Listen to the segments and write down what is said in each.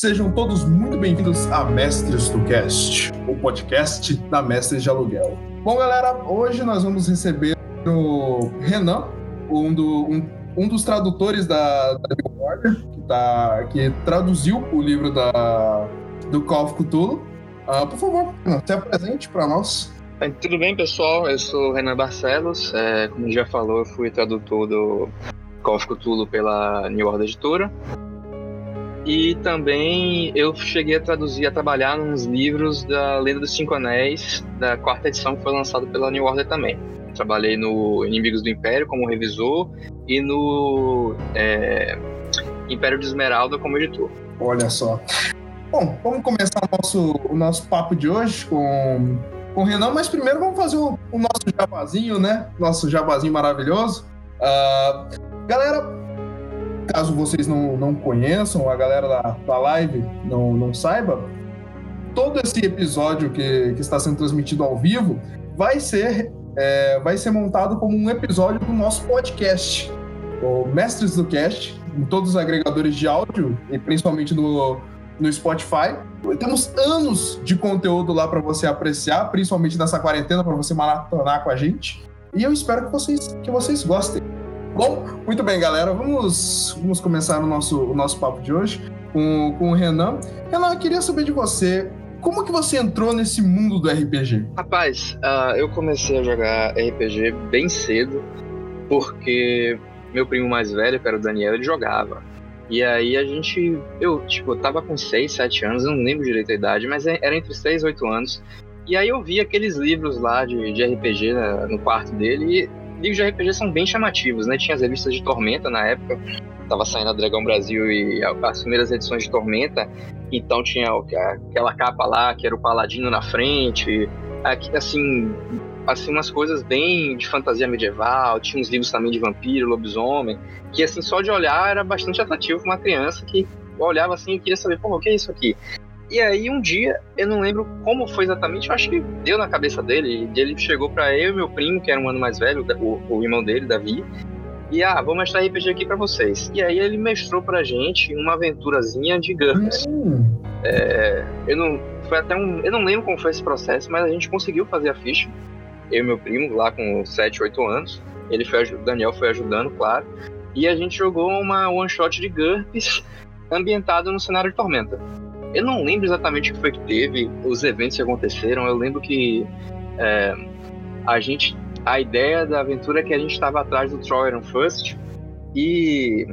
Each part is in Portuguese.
Sejam todos muito bem-vindos a Mestres do Cast, o podcast da Mestres de Aluguel. Bom, galera, hoje nós vamos receber o Renan, um, do, um, um dos tradutores da, da New Order, que, tá, que traduziu o livro da, do Call of Cthulhu. Uh, por favor, se apresente para nós. Tudo bem, pessoal? Eu sou Renan Barcelos. É, como já falou, eu fui tradutor do Call of Cthulhu pela New Order Editora. E também eu cheguei a traduzir, a trabalhar nos livros da Lenda dos Cinco Anéis, da quarta edição que foi lançado pela New Order também. Trabalhei no Inimigos do Império como revisor e no é, Império de Esmeralda como editor. Olha só. Bom, vamos começar o nosso, o nosso papo de hoje com, com o Renan, mas primeiro vamos fazer o, o nosso jabazinho, né? Nosso jabazinho maravilhoso. Uh, galera, caso vocês não, não conheçam, a galera da, da live não, não saiba, todo esse episódio que, que está sendo transmitido ao vivo vai ser, é, vai ser montado como um episódio do nosso podcast, o Mestres do Cast, em todos os agregadores de áudio, e principalmente no, no Spotify. Temos anos de conteúdo lá para você apreciar, principalmente nessa quarentena, para você maratonar com a gente. E eu espero que vocês, que vocês gostem. Bom, muito bem, galera. Vamos, vamos começar o nosso, o nosso papo de hoje com, com o Renan. Renan, eu queria saber de você. Como que você entrou nesse mundo do RPG? Rapaz, uh, eu comecei a jogar RPG bem cedo, porque meu primo mais velho, que era o Daniel, ele jogava. E aí a gente, eu, tipo, tava com 6, 7 anos, não lembro direito a idade, mas é, era entre 6 e 8 anos. E aí eu vi aqueles livros lá de, de RPG né, no quarto dele livros de RPG são bem chamativos, né? Tinha as revistas de Tormenta na época, tava saindo a Dragão Brasil e as primeiras edições de Tormenta, então tinha aquela capa lá que era o Paladino na frente, assim, assim umas coisas bem de fantasia medieval, tinha uns livros também de vampiro, lobisomem, que assim só de olhar era bastante atrativo para uma criança que olhava assim e queria saber, pô, o que é isso aqui? E aí um dia, eu não lembro como foi exatamente, eu acho que deu na cabeça dele. Ele chegou para eu e meu primo, que era um ano mais velho, o, o irmão dele, Davi, e ah, vou mostrar RPG aqui para vocês. E aí ele mestrou pra gente uma aventurazinha de GURPS. Hum. É, eu não foi até um, eu não lembro como foi esse processo, mas a gente conseguiu fazer a ficha. Eu e meu primo lá com 7, 8 anos. Ele foi o Daniel foi ajudando, claro. E a gente jogou uma one shot de GURPS ambientado no cenário de Tormenta. Eu não lembro exatamente o que foi que teve, os eventos que aconteceram. Eu lembro que é, a gente. A ideia da aventura é que a gente estava atrás do Troyer First e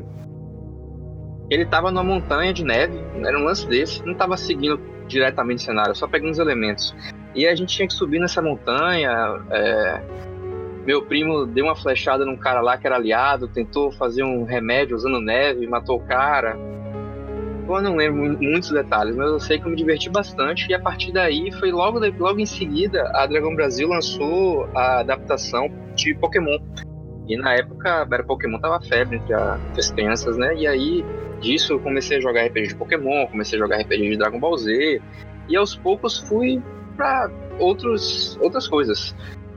ele estava numa montanha de neve, era um lance desse, não estava seguindo diretamente o cenário, só pegando os elementos. E a gente tinha que subir nessa montanha. É, meu primo deu uma flechada num cara lá que era aliado, tentou fazer um remédio usando neve, matou o cara. Eu não lembro muitos detalhes, mas eu sei que eu me diverti bastante. E a partir daí, foi logo, logo em seguida, a Dragon Brasil lançou a adaptação de Pokémon. E na época, era Pokémon tava febre entre, as crianças, né? E aí, disso, eu comecei a jogar RPG de Pokémon, comecei a jogar RPG de Dragon Ball Z. E aos poucos fui para outros, outras coisas.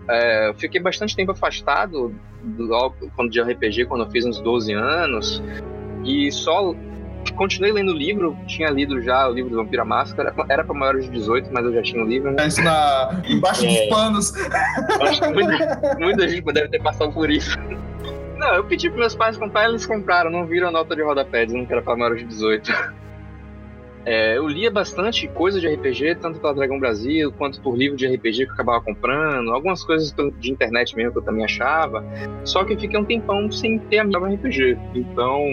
É, fiquei bastante tempo afastado do, quando de RPG, quando eu fiz uns 12 anos. E só continuei lendo o livro, tinha lido já o livro do Vampira Máscara, era para maiores de 18, mas eu já tinha o livro. Né? É isso na... embaixo é, dos panos. Acho que muita, muita gente deve ter passado por isso. Não, eu pedi para meus pais comprar, eles compraram, não viram a nota de rodapé, dizendo que era para maiores de 18. É, eu lia bastante coisa de RPG, tanto pela Dragão Brasil, quanto por livro de RPG que eu acabava comprando, algumas coisas de internet mesmo que eu também achava. Só que fiquei um tempão sem ter amigo RPG. Então,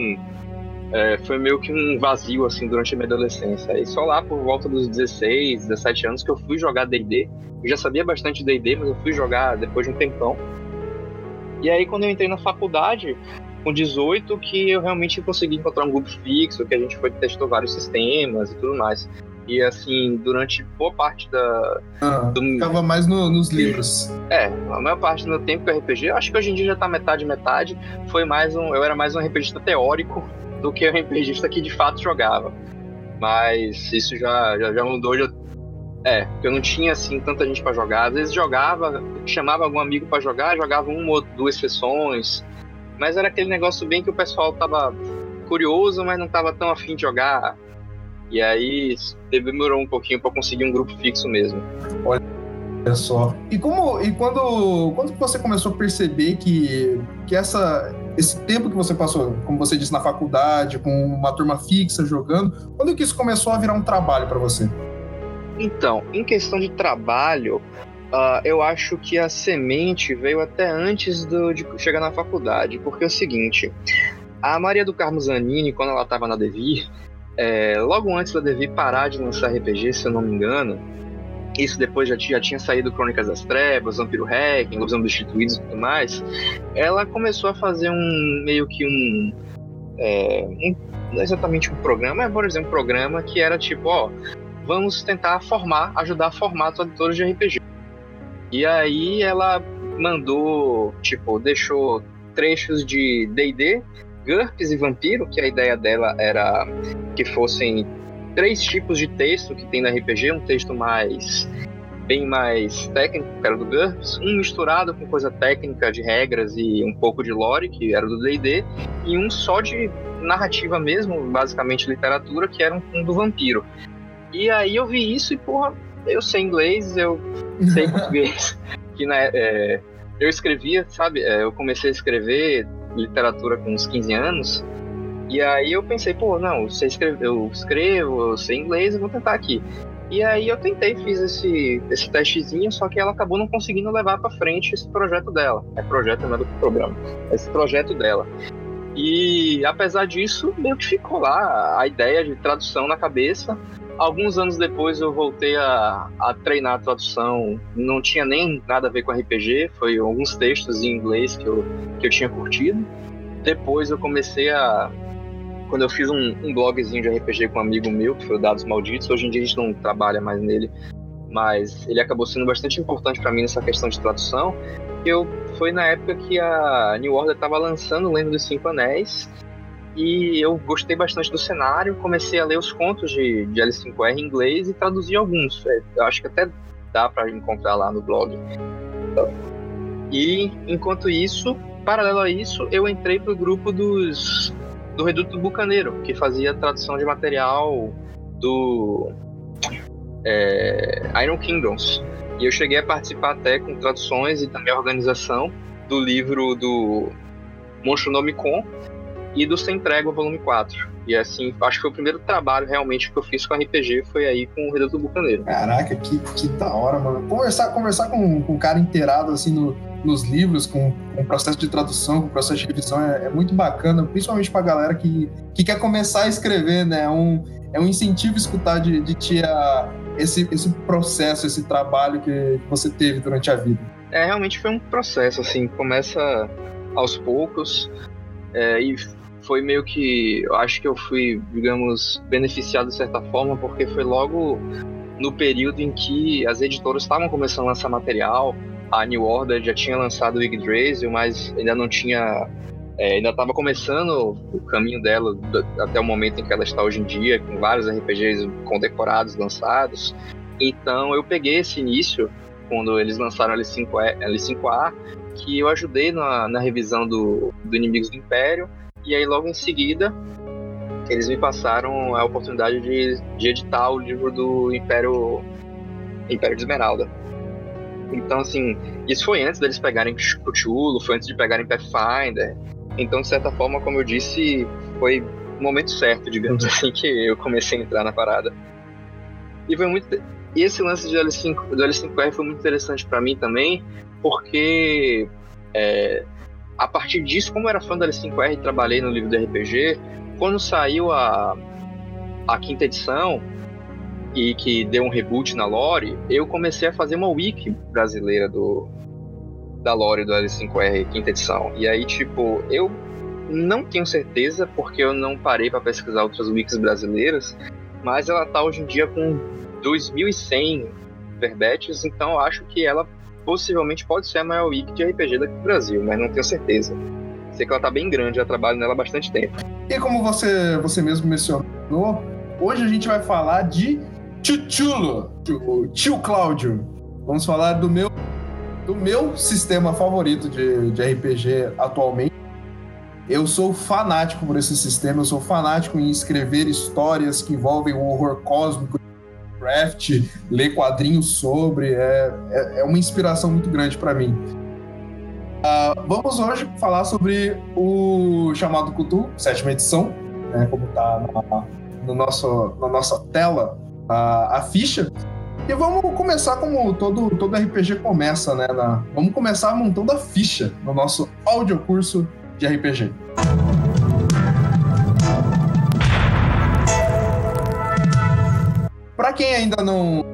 é, foi meio que um vazio assim durante a minha adolescência. E só lá por volta dos 16, 17 anos que eu fui jogar D&D. Eu já sabia bastante D&D, mas eu fui jogar depois de um tempão. E aí quando eu entrei na faculdade, com 18, que eu realmente consegui encontrar um grupo fixo, que a gente foi testou vários sistemas e tudo mais. E assim, durante boa parte da. Ah, do... Ficava mais no, nos livros. É, a maior parte do meu tempo com RPG, acho que hoje em dia já tá metade metade. Foi mais um. Eu era mais um RPGista teórico do que o RPGista que de fato jogava. Mas isso já, já, já mudou. Já... É, porque eu não tinha assim tanta gente para jogar. Às vezes jogava, chamava algum amigo para jogar, jogava uma ou duas sessões. Mas era aquele negócio bem que o pessoal tava curioso, mas não tava tão afim de jogar. E aí demorou um pouquinho para conseguir um grupo fixo mesmo. Olha só. E como e quando quando você começou a perceber que que essa esse tempo que você passou, como você disse na faculdade, com uma turma fixa jogando, quando que isso começou a virar um trabalho para você? Então, em questão de trabalho, Uh, eu acho que a semente veio até antes do, de chegar na faculdade, porque é o seguinte: a Maria do Carmo Zanini, quando ela estava na Devir, é, logo antes da Devir parar de lançar RPG, se eu não me engano, isso depois já, já tinha saído Crônicas das Trevas, Vampiro Hacking, Lobisomem Destituídos e tudo mais, ela começou a fazer um meio que um, é, um não exatamente um programa, é por exemplo um programa que era tipo, ó, vamos tentar formar, ajudar a formar tradutores de RPG. E aí ela mandou, tipo, deixou trechos de D&D, GURPS e Vampiro, que a ideia dela era que fossem três tipos de texto que tem no RPG, um texto mais bem mais técnico, que era do GURPS, um misturado com coisa técnica de regras e um pouco de lore, que era do D&D, e um só de narrativa mesmo, basicamente literatura, que era um, um do Vampiro. E aí eu vi isso e, porra, eu sei inglês, eu sei português. que né, é, eu escrevia, sabe? É, eu comecei a escrever literatura com uns 15 anos. E aí eu pensei, pô, não, eu, sei escrever, eu escrevo, eu sei inglês, eu vou tentar aqui. E aí eu tentei, fiz esse, esse testezinho, só que ela acabou não conseguindo levar para frente esse projeto dela. É projeto, não é do programa. Esse projeto dela. E apesar disso, meio que ficou lá a ideia de tradução na cabeça. Alguns anos depois eu voltei a, a treinar a tradução, não tinha nem nada a ver com RPG, foi alguns textos em inglês que eu, que eu tinha curtido. Depois eu comecei a. Quando eu fiz um, um blogzinho de RPG com um amigo meu, que foi o Dados Malditos, hoje em dia a gente não trabalha mais nele, mas ele acabou sendo bastante importante para mim nessa questão de tradução. Eu foi na época que a New Order estava lançando Lenda dos Cinco Anéis e eu gostei bastante do cenário, comecei a ler os contos de, de L5R em inglês e traduzi alguns. É, eu acho que até dá para encontrar lá no blog. E enquanto isso, paralelo a isso, eu entrei pro grupo dos do Reduto Bucaneiro, que fazia tradução de material do é, Iron Kingdoms. E eu cheguei a participar até com traduções e também organização do livro do Com, e do Sem Trégua Volume 4. E assim, acho que foi o primeiro trabalho realmente que eu fiz com RPG, foi aí com o Reduto do Bucaneiro. Caraca, que, que da hora, mano. Conversar, conversar com, com um cara inteirado assim no, nos livros, com, com o processo de tradução, com o processo de revisão, é, é muito bacana, principalmente pra galera que, que quer começar a escrever, né? É um, é um incentivo escutar de, de ti a, esse, esse processo, esse trabalho que, que você teve durante a vida. É, realmente foi um processo, assim, começa aos poucos, é, e foi meio que. Eu acho que eu fui, digamos, beneficiado de certa forma, porque foi logo no período em que as editoras estavam começando a lançar material. A New Order já tinha lançado o Yggdrasil, mas ainda não tinha. É, ainda estava começando o caminho dela até o momento em que ela está hoje em dia, com vários RPGs condecorados lançados. Então eu peguei esse início, quando eles lançaram a L5A, L5A que eu ajudei na, na revisão do, do Inimigos do Império e aí, logo em seguida, eles me passaram a oportunidade de, de editar o livro do Império, Império de Esmeralda. Então, assim, isso foi antes deles pegarem Cthulhu, foi antes de pegarem Pathfinder. Então, de certa forma, como eu disse, foi o momento certo, digamos assim, que eu comecei a entrar na parada. E foi muito. E esse lance de L5, do L5R foi muito interessante para mim também, porque é, a partir disso, como eu era fã da L5R e trabalhei no livro do RPG, quando saiu a, a quinta edição e que deu um reboot na lore, eu comecei a fazer uma wiki brasileira do da lore do L5R quinta edição. E aí, tipo, eu não tenho certeza porque eu não parei para pesquisar outras wikis brasileiras, mas ela tá hoje em dia com 2.100 verbetes, então acho que ela possivelmente pode ser a maior wiki de RPG daqui do Brasil, mas não tenho certeza. Sei que ela tá bem grande, já trabalho nela há bastante tempo. E como você, você mesmo mencionou, hoje a gente vai falar de Chuchulo, tio Cláudio. Vamos falar do meu, do meu sistema favorito de, de RPG atualmente. eu sou fanático por esse sistema, eu sou fanático em escrever histórias que envolvem o horror cósmico, craft, ler quadrinhos sobre, é, é, é uma inspiração muito grande para mim. Uh, vamos hoje falar sobre o chamado Cthulhu, sétima edição, né, como está na, no nosso, na nossa tela a, a ficha. E vamos começar como todo, todo RPG começa, né? Na, vamos começar montando a ficha no nosso audiocurso de RPG. Quem ainda não,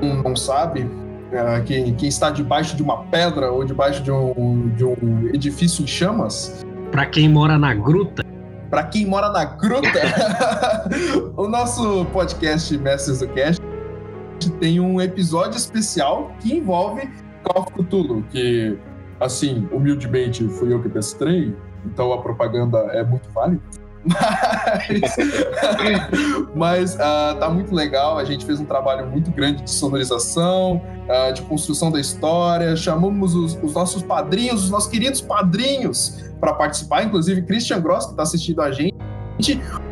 não sabe, é, quem, quem está debaixo de uma pedra ou debaixo de um, de um edifício em chamas. Para quem mora na gruta. Para quem mora na gruta, o nosso podcast Mestres do Cast tem um episódio especial que envolve Call of Cthulhu, que assim, humildemente fui eu que mestrei, então a propaganda é muito válida. Mas, mas uh, tá muito legal. A gente fez um trabalho muito grande de sonorização, uh, de construção da história. Chamamos os, os, nossos padrinhos, os nossos queridos padrinhos, para participar. Inclusive, Christian Gross, que está assistindo a gente,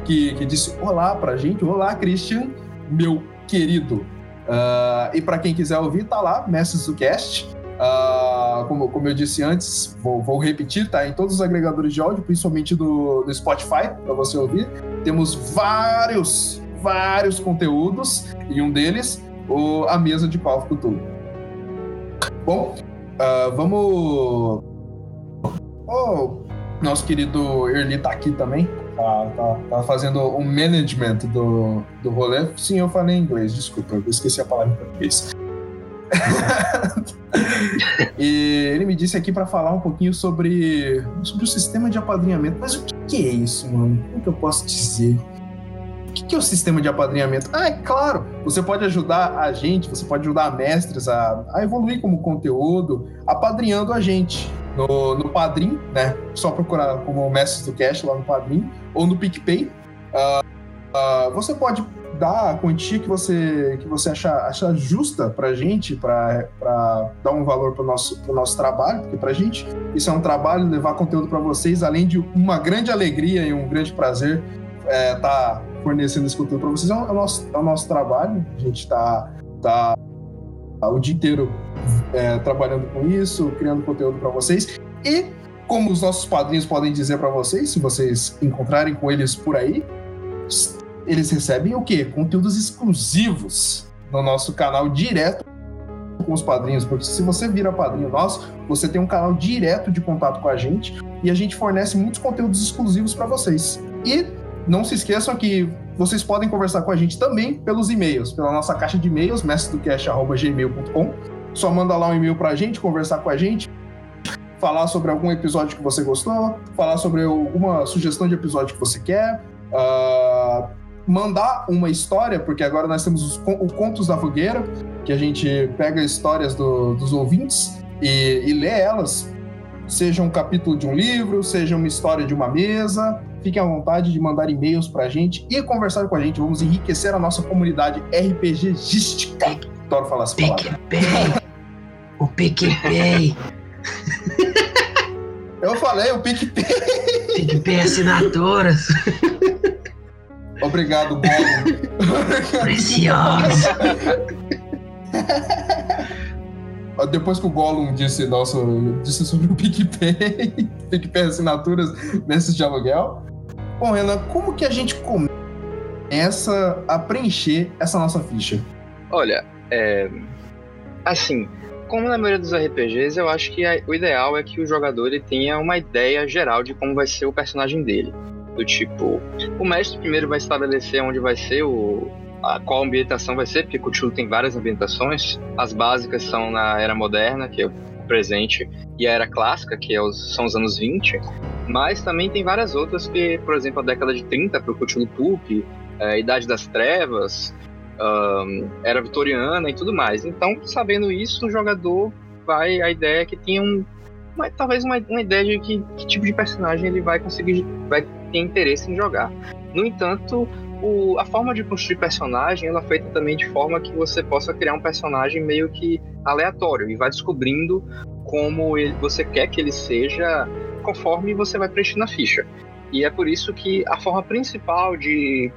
que, que disse olá pra gente. Olá, Christian, meu querido. Uh, e para quem quiser ouvir, tá lá, Mestres do Cast. Uh, como, como eu disse antes, vou, vou, repetir, tá? Em todos os agregadores de áudio, principalmente do, do Spotify, para você ouvir. Temos vários, vários conteúdos, e um deles, o, a mesa de of Cthulhu. Bom, uh, vamos. Oh, nosso querido Erli tá aqui também. Tá, tá, tá, fazendo o um management do, do rolê. Sim, eu falei em inglês, desculpa, eu esqueci a palavra em português. e ele me disse aqui para falar um pouquinho sobre, sobre o sistema de apadrinhamento. Mas o que, é isso, mano? Como que eu posso dizer? O que, que é o sistema de apadrinhamento? Ah, é claro, você pode ajudar a gente, você pode ajudar mestres a, a evoluir como conteúdo, apadrinhando a gente no, no Padrim, né? Só procurar como Mestres do Cash lá no Padrim, ou no PicPay. Uh, uh, você pode dar a quantia que você, que você achar, achar justa para a gente, para dar um valor para o nosso, pro nosso trabalho, porque para a gente isso é um trabalho, levar conteúdo para vocês, além de uma grande alegria e um grande prazer estar é, tá fornecendo esse conteúdo para vocês. É o, é o, nosso, é o nosso trabalho, a gente tá, tá o dia inteiro é, trabalhando com isso, criando conteúdo para vocês. E como os nossos padrinhos podem dizer para vocês, se vocês encontrarem com eles por aí, eles recebem o quê? Conteúdos exclusivos no nosso canal direto com os padrinhos, porque se você vira padrinho nosso, você tem um canal direto de contato com a gente e a gente fornece muitos conteúdos exclusivos para vocês. E não se esqueçam que vocês podem conversar com a gente também pelos e-mails, pela nossa caixa de e-mails, mestredocast.gmail.com. Só manda lá um e-mail para a gente, conversar com a gente, falar sobre algum episódio que você gostou, falar sobre alguma sugestão de episódio que você quer, uh, mandar uma história, porque agora nós temos os, o Contos da Fogueira, que a gente pega histórias do, dos ouvintes e, e lê elas, seja um capítulo de um livro, seja uma história de uma mesa. Fiquem à vontade de mandar e-mails para a gente e conversar com a gente. Vamos enriquecer a nossa comunidade RPGística. Adoro falar essa palavra. PicPay. o PicPay. Eu falei, o PicPay. PicPay assinaturas. Obrigado, Gollum. Preciosa. Depois que o Gollum disse, nossa, disse sobre o PicPay, PicPay assinaturas nesses de aluguel. Bom, Renan, como que a gente começa a preencher essa nossa ficha? Olha, é... assim, como na maioria dos RPGs, eu acho que o ideal é que o jogador ele tenha uma ideia geral de como vai ser o personagem dele. Do tipo, o mestre primeiro vai estabelecer onde vai ser o. A, qual ambientação vai ser, porque Cthulhu tem várias ambientações. As básicas são na Era Moderna, que é o presente, e a Era Clássica, que é os, são os anos 20. Mas também tem várias outras, que, por exemplo, a década de 30 para o Cthulhu Pulp, é, Idade das Trevas, um, Era Vitoriana e tudo mais. Então, sabendo isso, o jogador vai. A ideia é que tenha um, uma, talvez uma, uma, ideia de que, que, tipo de personagem ele vai conseguir, vai ter interesse em jogar. No entanto, o, a forma de construir personagem ela é feita também de forma que você possa criar um personagem meio que aleatório e vai descobrindo como ele, você quer que ele seja conforme você vai preenchendo a ficha. E é por isso que a forma principal de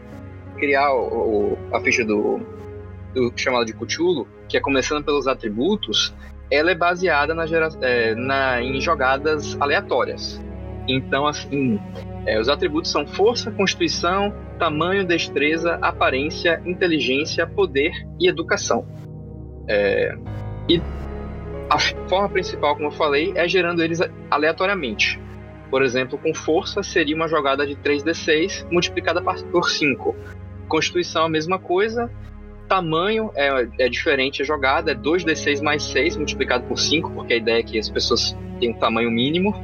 criar o, o, a ficha do, do chamado de Cthulhu, que é começando pelos atributos, ela é baseada na, gera, é, na em jogadas aleatórias. Então, assim, é, os atributos são força, constituição, tamanho, destreza, aparência, inteligência, poder e educação. É, e a forma principal, como eu falei, é gerando eles aleatoriamente. Por exemplo, com força seria uma jogada de 3d6 multiplicada por 5. Constituição a mesma coisa. Tamanho é, é diferente a jogada, é 2d6 mais 6 multiplicado por 5, porque a ideia é que as pessoas têm um tamanho mínimo.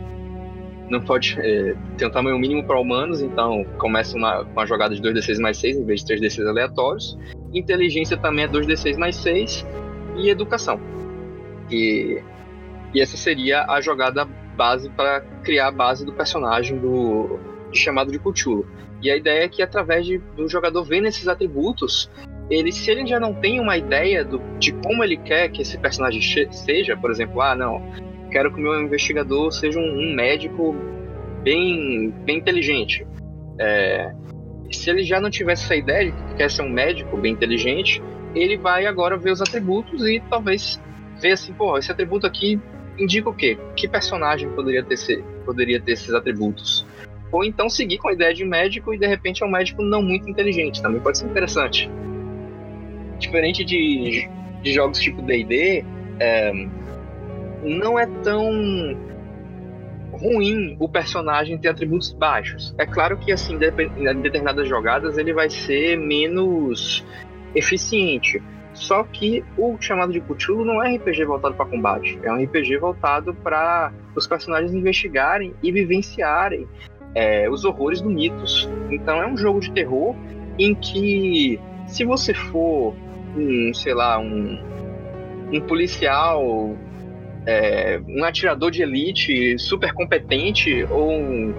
Não pode é, ter um tamanho mínimo para humanos, então começa uma, uma jogada de 2d6 mais 6 em vez de 3d6 aleatórios. Inteligência também é 2d6 mais 6. E educação. E, e essa seria a jogada base para criar a base do personagem do de chamado de Cthulhu. E a ideia é que através de, do jogador vendo esses atributos, ele, se ele já não tem uma ideia do, de como ele quer que esse personagem seja, por exemplo, ah, não, quero que o meu investigador seja um, um médico bem, bem inteligente. É, se ele já não tivesse essa ideia de que quer ser um médico bem inteligente, ele vai agora ver os atributos e talvez ver assim, pô, esse atributo aqui indica o quê? Que personagem poderia ter, ser, poderia ter esses atributos? Ou então seguir com a ideia de médico e de repente é um médico não muito inteligente, também pode ser interessante. Diferente de, de jogos tipo D&D, é, não é tão ruim o personagem ter atributos baixos. É claro que assim, em determinadas jogadas ele vai ser menos eficiente. Só que o chamado de Cthulhu não é RPG voltado para combate, é um RPG voltado para os personagens investigarem e vivenciarem é, os horrores do mitos. Então é um jogo de terror em que, se você for um, sei lá, um, um policial, é, um atirador de elite super competente ou um,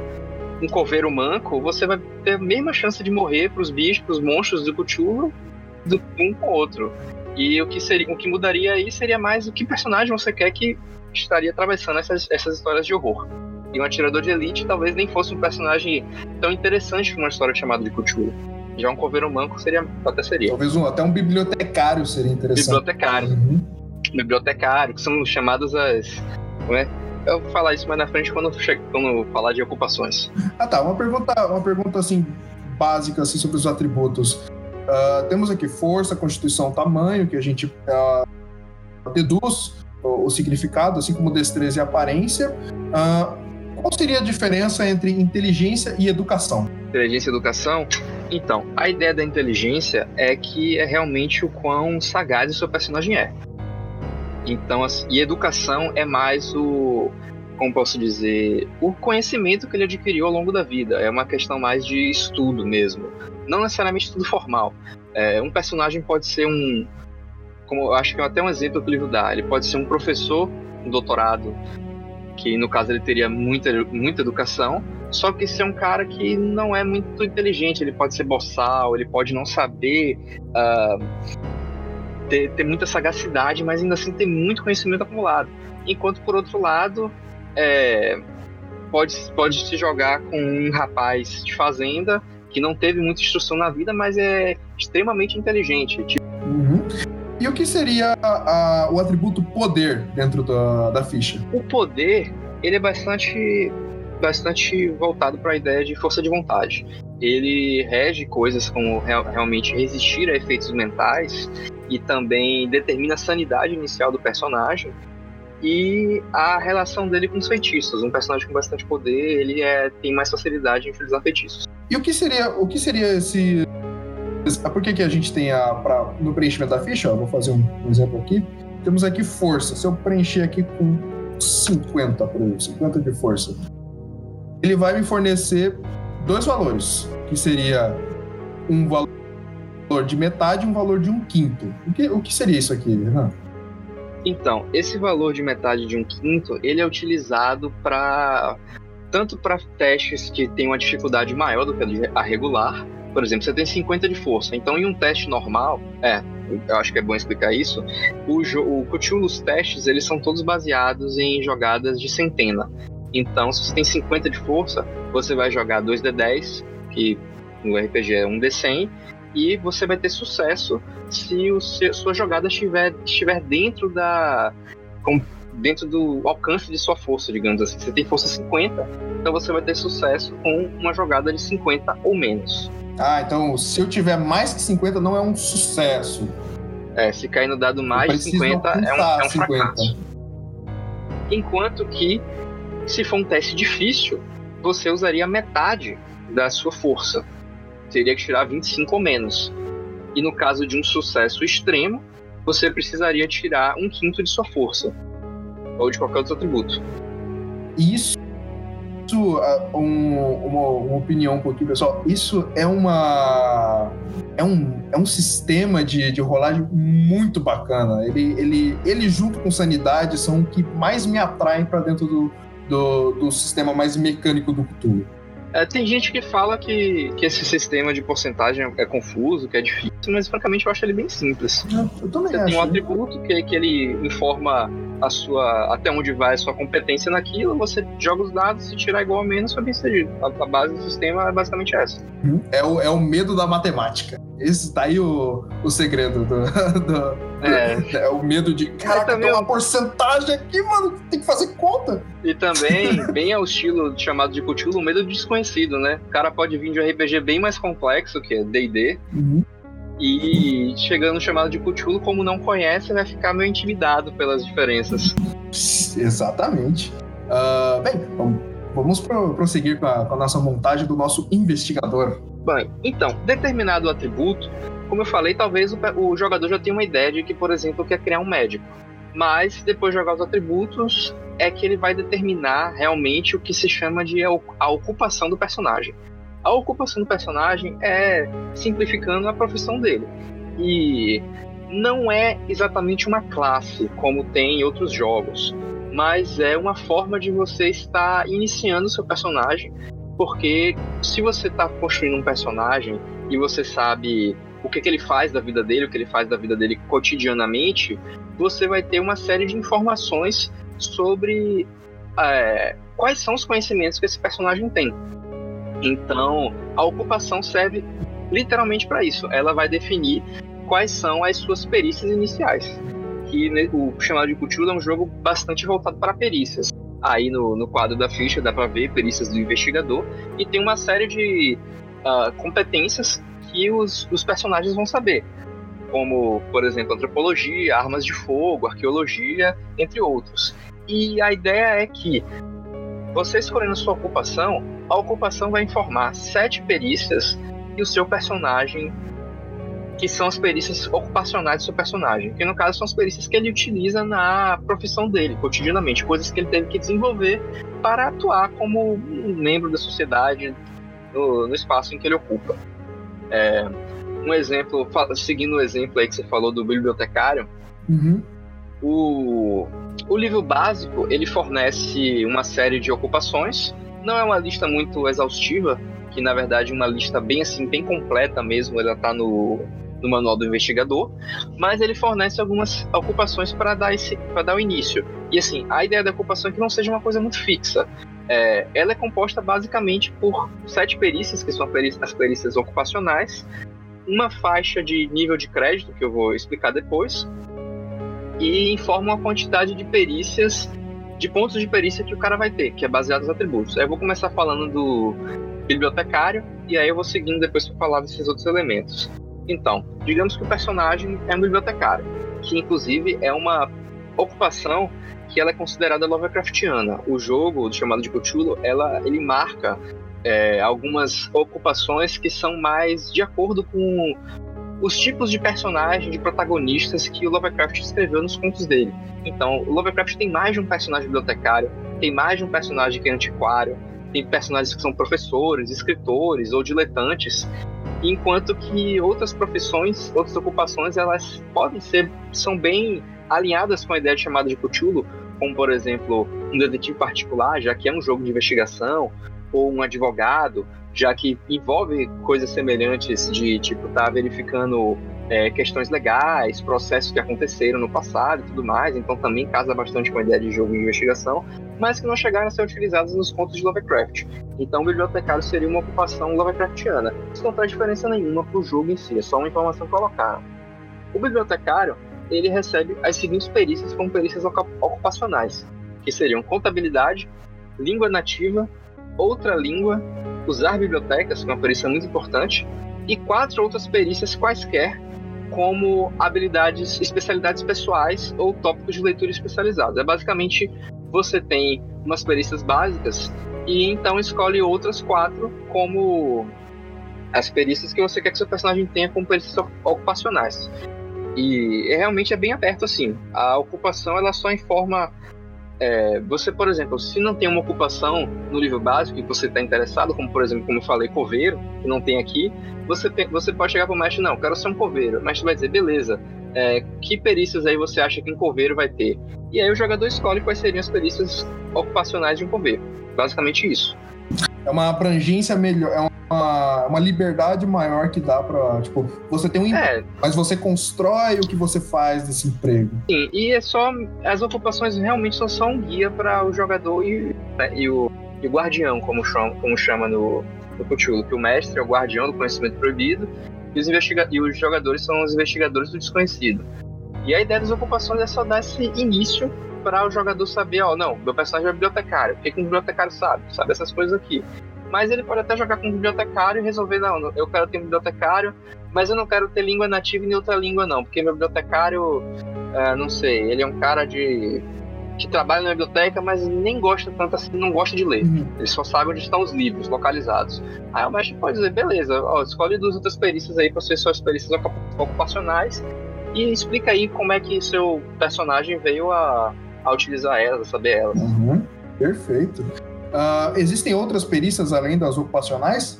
um coveiro manco, você vai ter a mesma chance de morrer para os bichos, para os monstros do Cthulhu do um com o outro. E o que seria, o que mudaria aí seria mais o que personagem você quer que estaria atravessando essas, essas histórias de horror. E um atirador de elite talvez nem fosse um personagem tão interessante como uma história chamada de Cthulhu. Já um coveiro manco seria até seria. Talvez um, até um bibliotecário seria interessante. Bibliotecário. Uhum. Bibliotecário, que são chamadas as. é? Eu vou falar isso mais na frente quando, quando falar de ocupações. Ah tá, uma pergunta, uma pergunta assim básica assim, sobre os atributos. Uh, temos aqui força, constituição, tamanho, que a gente uh, deduz o, o, significado, assim como destreza e aparência. Uh, qual seria a diferença entre inteligência e educação? Inteligência e educação? Então, a ideia da inteligência é que é realmente o quão sagaz o seu personagem é. Então, assim, e educação é mais o, como posso dizer, o conhecimento que ele adquiriu ao longo da vida. É uma questão mais de estudo mesmo não necessariamente tudo formal. É, um personagem pode ser um, como eu acho que é até um exemplo que o livro dá, ele pode ser um professor, um doutorado, que no caso ele teria muita, muita educação, só que se é um cara que não é muito inteligente, ele pode ser boçal, ele pode não saber uh, ter, ter muita sagacidade, mas ainda assim ter muito conhecimento acumulado. Enquanto por outro lado, é, pode, pode se jogar com um rapaz de fazenda que não teve muita instrução na vida, mas é extremamente inteligente. Tipo... Uhum. E o que seria a, o atributo poder dentro da, da ficha? O poder, ele é bastante, bastante voltado para a ideia de força de vontade. Ele rege coisas como real, realmente resistir a efeitos mentais e também determina a sanidade inicial do personagem e a relação dele com os feitiços. Um personagem com bastante poder, ele é, tem mais facilidade em utilizar feitiços. E o que seria, o que seria esse. Por que, que a gente tem a. Pra, no preenchimento da ficha, ó, vou fazer um, um, exemplo aqui. Temos aqui força. Se eu preencher aqui com 50, por exemplo, 50 de força, ele vai me fornecer dois valores, que seria um valor de metade e um valor de um quinto. O que, o que seria isso aqui, Renan? Então, esse valor de metade de um quinto, ele é utilizado para tanto para testes que têm uma dificuldade maior do que a regular. Por exemplo, você tem 50 de força, então em um teste normal, é, eu acho que é bom explicar isso, o, o Cthulhu's testes, eles são todos baseados em jogadas de centena. Então, se você tem 50 de força, você vai jogar 2d10, que no RPG é 1d100, e você vai ter sucesso se o seu, sua jogada estiver, estiver dentro da dentro do alcance de sua força, digamos assim. Você tem força 50, então você vai ter sucesso com uma jogada de 50 ou menos. Ah, então se eu tiver mais que 50 não é um sucesso. É, se cair no dado mais de 50 é um, é um fracasso. Enquanto que, se for um teste difícil, você usaria metade da sua força. Teria que tirar 25 ou menos. E no caso de um sucesso extremo, você precisaria tirar um quinto de sua força. Ou de qualquer outro atributo. Isso, uh, um, uma, uma, opinião um pouquinho, pessoal. Isso é uma. É um, é um sistema de, de rolagem muito bacana. Ele, ele, ele, junto com sanidade, são o que mais me atraem para dentro do, do, do sistema mais mecânico do Cthulhu. É, tem gente que fala que, que esse sistema de porcentagem é confuso, que é difícil, mas francamente eu acho ele bem simples. Eu também Você acho. tem um atributo que, que ele informa a sua até onde vai a sua competência naquilo, você joga os dados, se tirar igual ou menos, foi bem sucedido. A, a, base do sistema é basicamente essa. Uhum. É o, é o medo da matemática. Esse tá aí o, o segredo do, do é. é. o medo de, caraca, também... tem uma porcentagem aqui, mano, tem que fazer conta. E também, bem ao estilo chamado de Cthulhu, o medo do desconhecido, né? O cara pode vir de um RPG bem mais complexo, que é D&D, uhum. E chegando no chamado de Cthulhu, como não conhece, vai ficar meio intimidado pelas diferenças. Exatamente. Uh, bem, vamos pro, prosseguir com a, com a, nossa montagem do nosso investigador. Bem, então, determinado atributo, como eu falei, talvez o, o jogador já tenha uma ideia de que, por exemplo, quer criar um médico. Mas depois de jogar os atributos, é que ele vai determinar realmente o que se chama de a ocupação do personagem a ocupação do personagem é simplificando a profissão dele. E não é exatamente uma classe como tem em outros jogos, mas é uma forma de você estar iniciando seu personagem, porque se você está construindo um personagem e você sabe o que, que ele faz da vida dele, o que ele faz da vida dele cotidianamente, você vai ter uma série de informações sobre é, quais são os conhecimentos que esse personagem tem. Então, a ocupação serve literalmente para isso. Ela vai definir quais são as suas perícias iniciais. Que o chamado de Cthulhu é um jogo bastante voltado para perícias. Aí no, no quadro da ficha dá para ver perícias do investigador e tem uma série de uh, competências que os, os personagens vão saber, como, por exemplo, antropologia, armas de fogo, arqueologia, entre outros. E a ideia é que você escolhendo sua ocupação, a ocupação vai informar sete perícias e o seu personagem, que são as perícias ocupacionais do seu personagem, que no caso são as perícias que ele utiliza na profissão dele, cotidianamente, coisas que ele teve que desenvolver para atuar como um membro da sociedade no, no espaço em que ele ocupa. É, um exemplo, seguindo o exemplo aí que você falou do bibliotecário, uhum. O o livro básico ele fornece uma série de ocupações. Não é uma lista muito exaustiva, que na verdade é uma lista bem assim, bem completa mesmo. Ela está no, no manual do investigador, mas ele fornece algumas ocupações para dar esse, para dar o início. E assim, a ideia da ocupação é que não seja uma coisa muito fixa. É, ela é composta basicamente por sete perícias, que são as perícias ocupacionais, uma faixa de nível de crédito, que eu vou explicar depois, e informa a quantidade de perícias, de pontos de perícia que o cara vai ter, que é baseado nos atributos. Aí eu vou começar falando do bibliotecário e aí eu vou seguindo depois para falar desses outros elementos. Então, digamos que o personagem é um bibliotecário, que inclusive é uma ocupação que ela é considerada Lovecraftiana. O jogo, chamado de Cthulhu, ela, ele marca é, algumas ocupações que são mais de acordo com os tipos de personagens, de protagonistas que o Lovecraft escreveu nos contos dele. Então, o Lovecraft tem mais de um personagem bibliotecário, tem mais de um personagem que é antiquário, tem personagens que são professores, escritores ou diletantes, enquanto que outras profissões, outras ocupações, elas podem ser, são bem alinhadas com a ideia de chamada de Cthulhu, como por exemplo um detetive particular, já que é um jogo de investigação, ou um advogado, já que envolve coisas semelhantes de tipo tá verificando é, questões legais, processos que aconteceram no passado e tudo mais, então também casa bastante com a ideia de jogo de investigação, mas que não chegaram a ser utilizados nos contos de Lovecraft. Então, o bibliotecário seria uma ocupação Lovecraftiana. Isso não traz diferença nenhuma para o jogo em si, é só uma informação colocar. O bibliotecário ele recebe as seguintes perícias como perícias ocupacionais, que seriam contabilidade, língua nativa, outra língua, usar bibliotecas, que é uma perícia muito importante, e quatro outras perícias quaisquer como habilidades, especialidades pessoais ou tópicos de leitura especializados. É basicamente você tem umas perícias básicas e então escolhe outras quatro como as perícias que você quer que seu personagem tenha como perícias ocupacionais. E realmente é bem aberto assim. A ocupação ela só informa é, você, por exemplo, se não tem uma ocupação no nível básico e você está interessado, como por exemplo, como eu falei, coveiro, que não tem aqui, você, você pode chegar para o mestre, não, quero ser um coveiro. O mestre vai dizer, beleza, é, que perícias aí você acha que um coveiro vai ter? E aí o jogador escolhe quais seriam as perícias ocupacionais de um coveiro. Basicamente isso. É uma abrangência melhor, é uma, uma liberdade maior que dá para tipo, você tem um emprego, é. mas você constrói o que você faz desse emprego. Sim, e é só as ocupações realmente são só um guia para o jogador e, né, e, o, e o guardião, como chama, como chama no, no Cthulhu, que o mestre é o guardião do conhecimento proibido e os, investiga e os jogadores são os investigadores do desconhecido. E a ideia das ocupações é só dar esse início para o jogador saber, ó, não, meu personagem é bibliotecário, o que, que um bibliotecário sabe? Sabe essas coisas aqui. Mas ele pode até jogar com um bibliotecário e resolver, não, eu quero ter um bibliotecário, mas eu não quero ter língua nativa e nem outra língua, não, porque meu bibliotecário, é, não sei, ele é um cara de que trabalha na biblioteca, mas nem gosta tanto assim, não gosta de ler. Uhum. Ele só sabe onde estão os livros localizados. Aí o mestre pode dizer, beleza, ó, escolhe duas outras perícias aí para ser suas perícias ocupacionais e explica aí como é que seu personagem veio a a utilizar elas, a saber elas. Uhum, perfeito. Uh, existem outras perícias além das ocupacionais?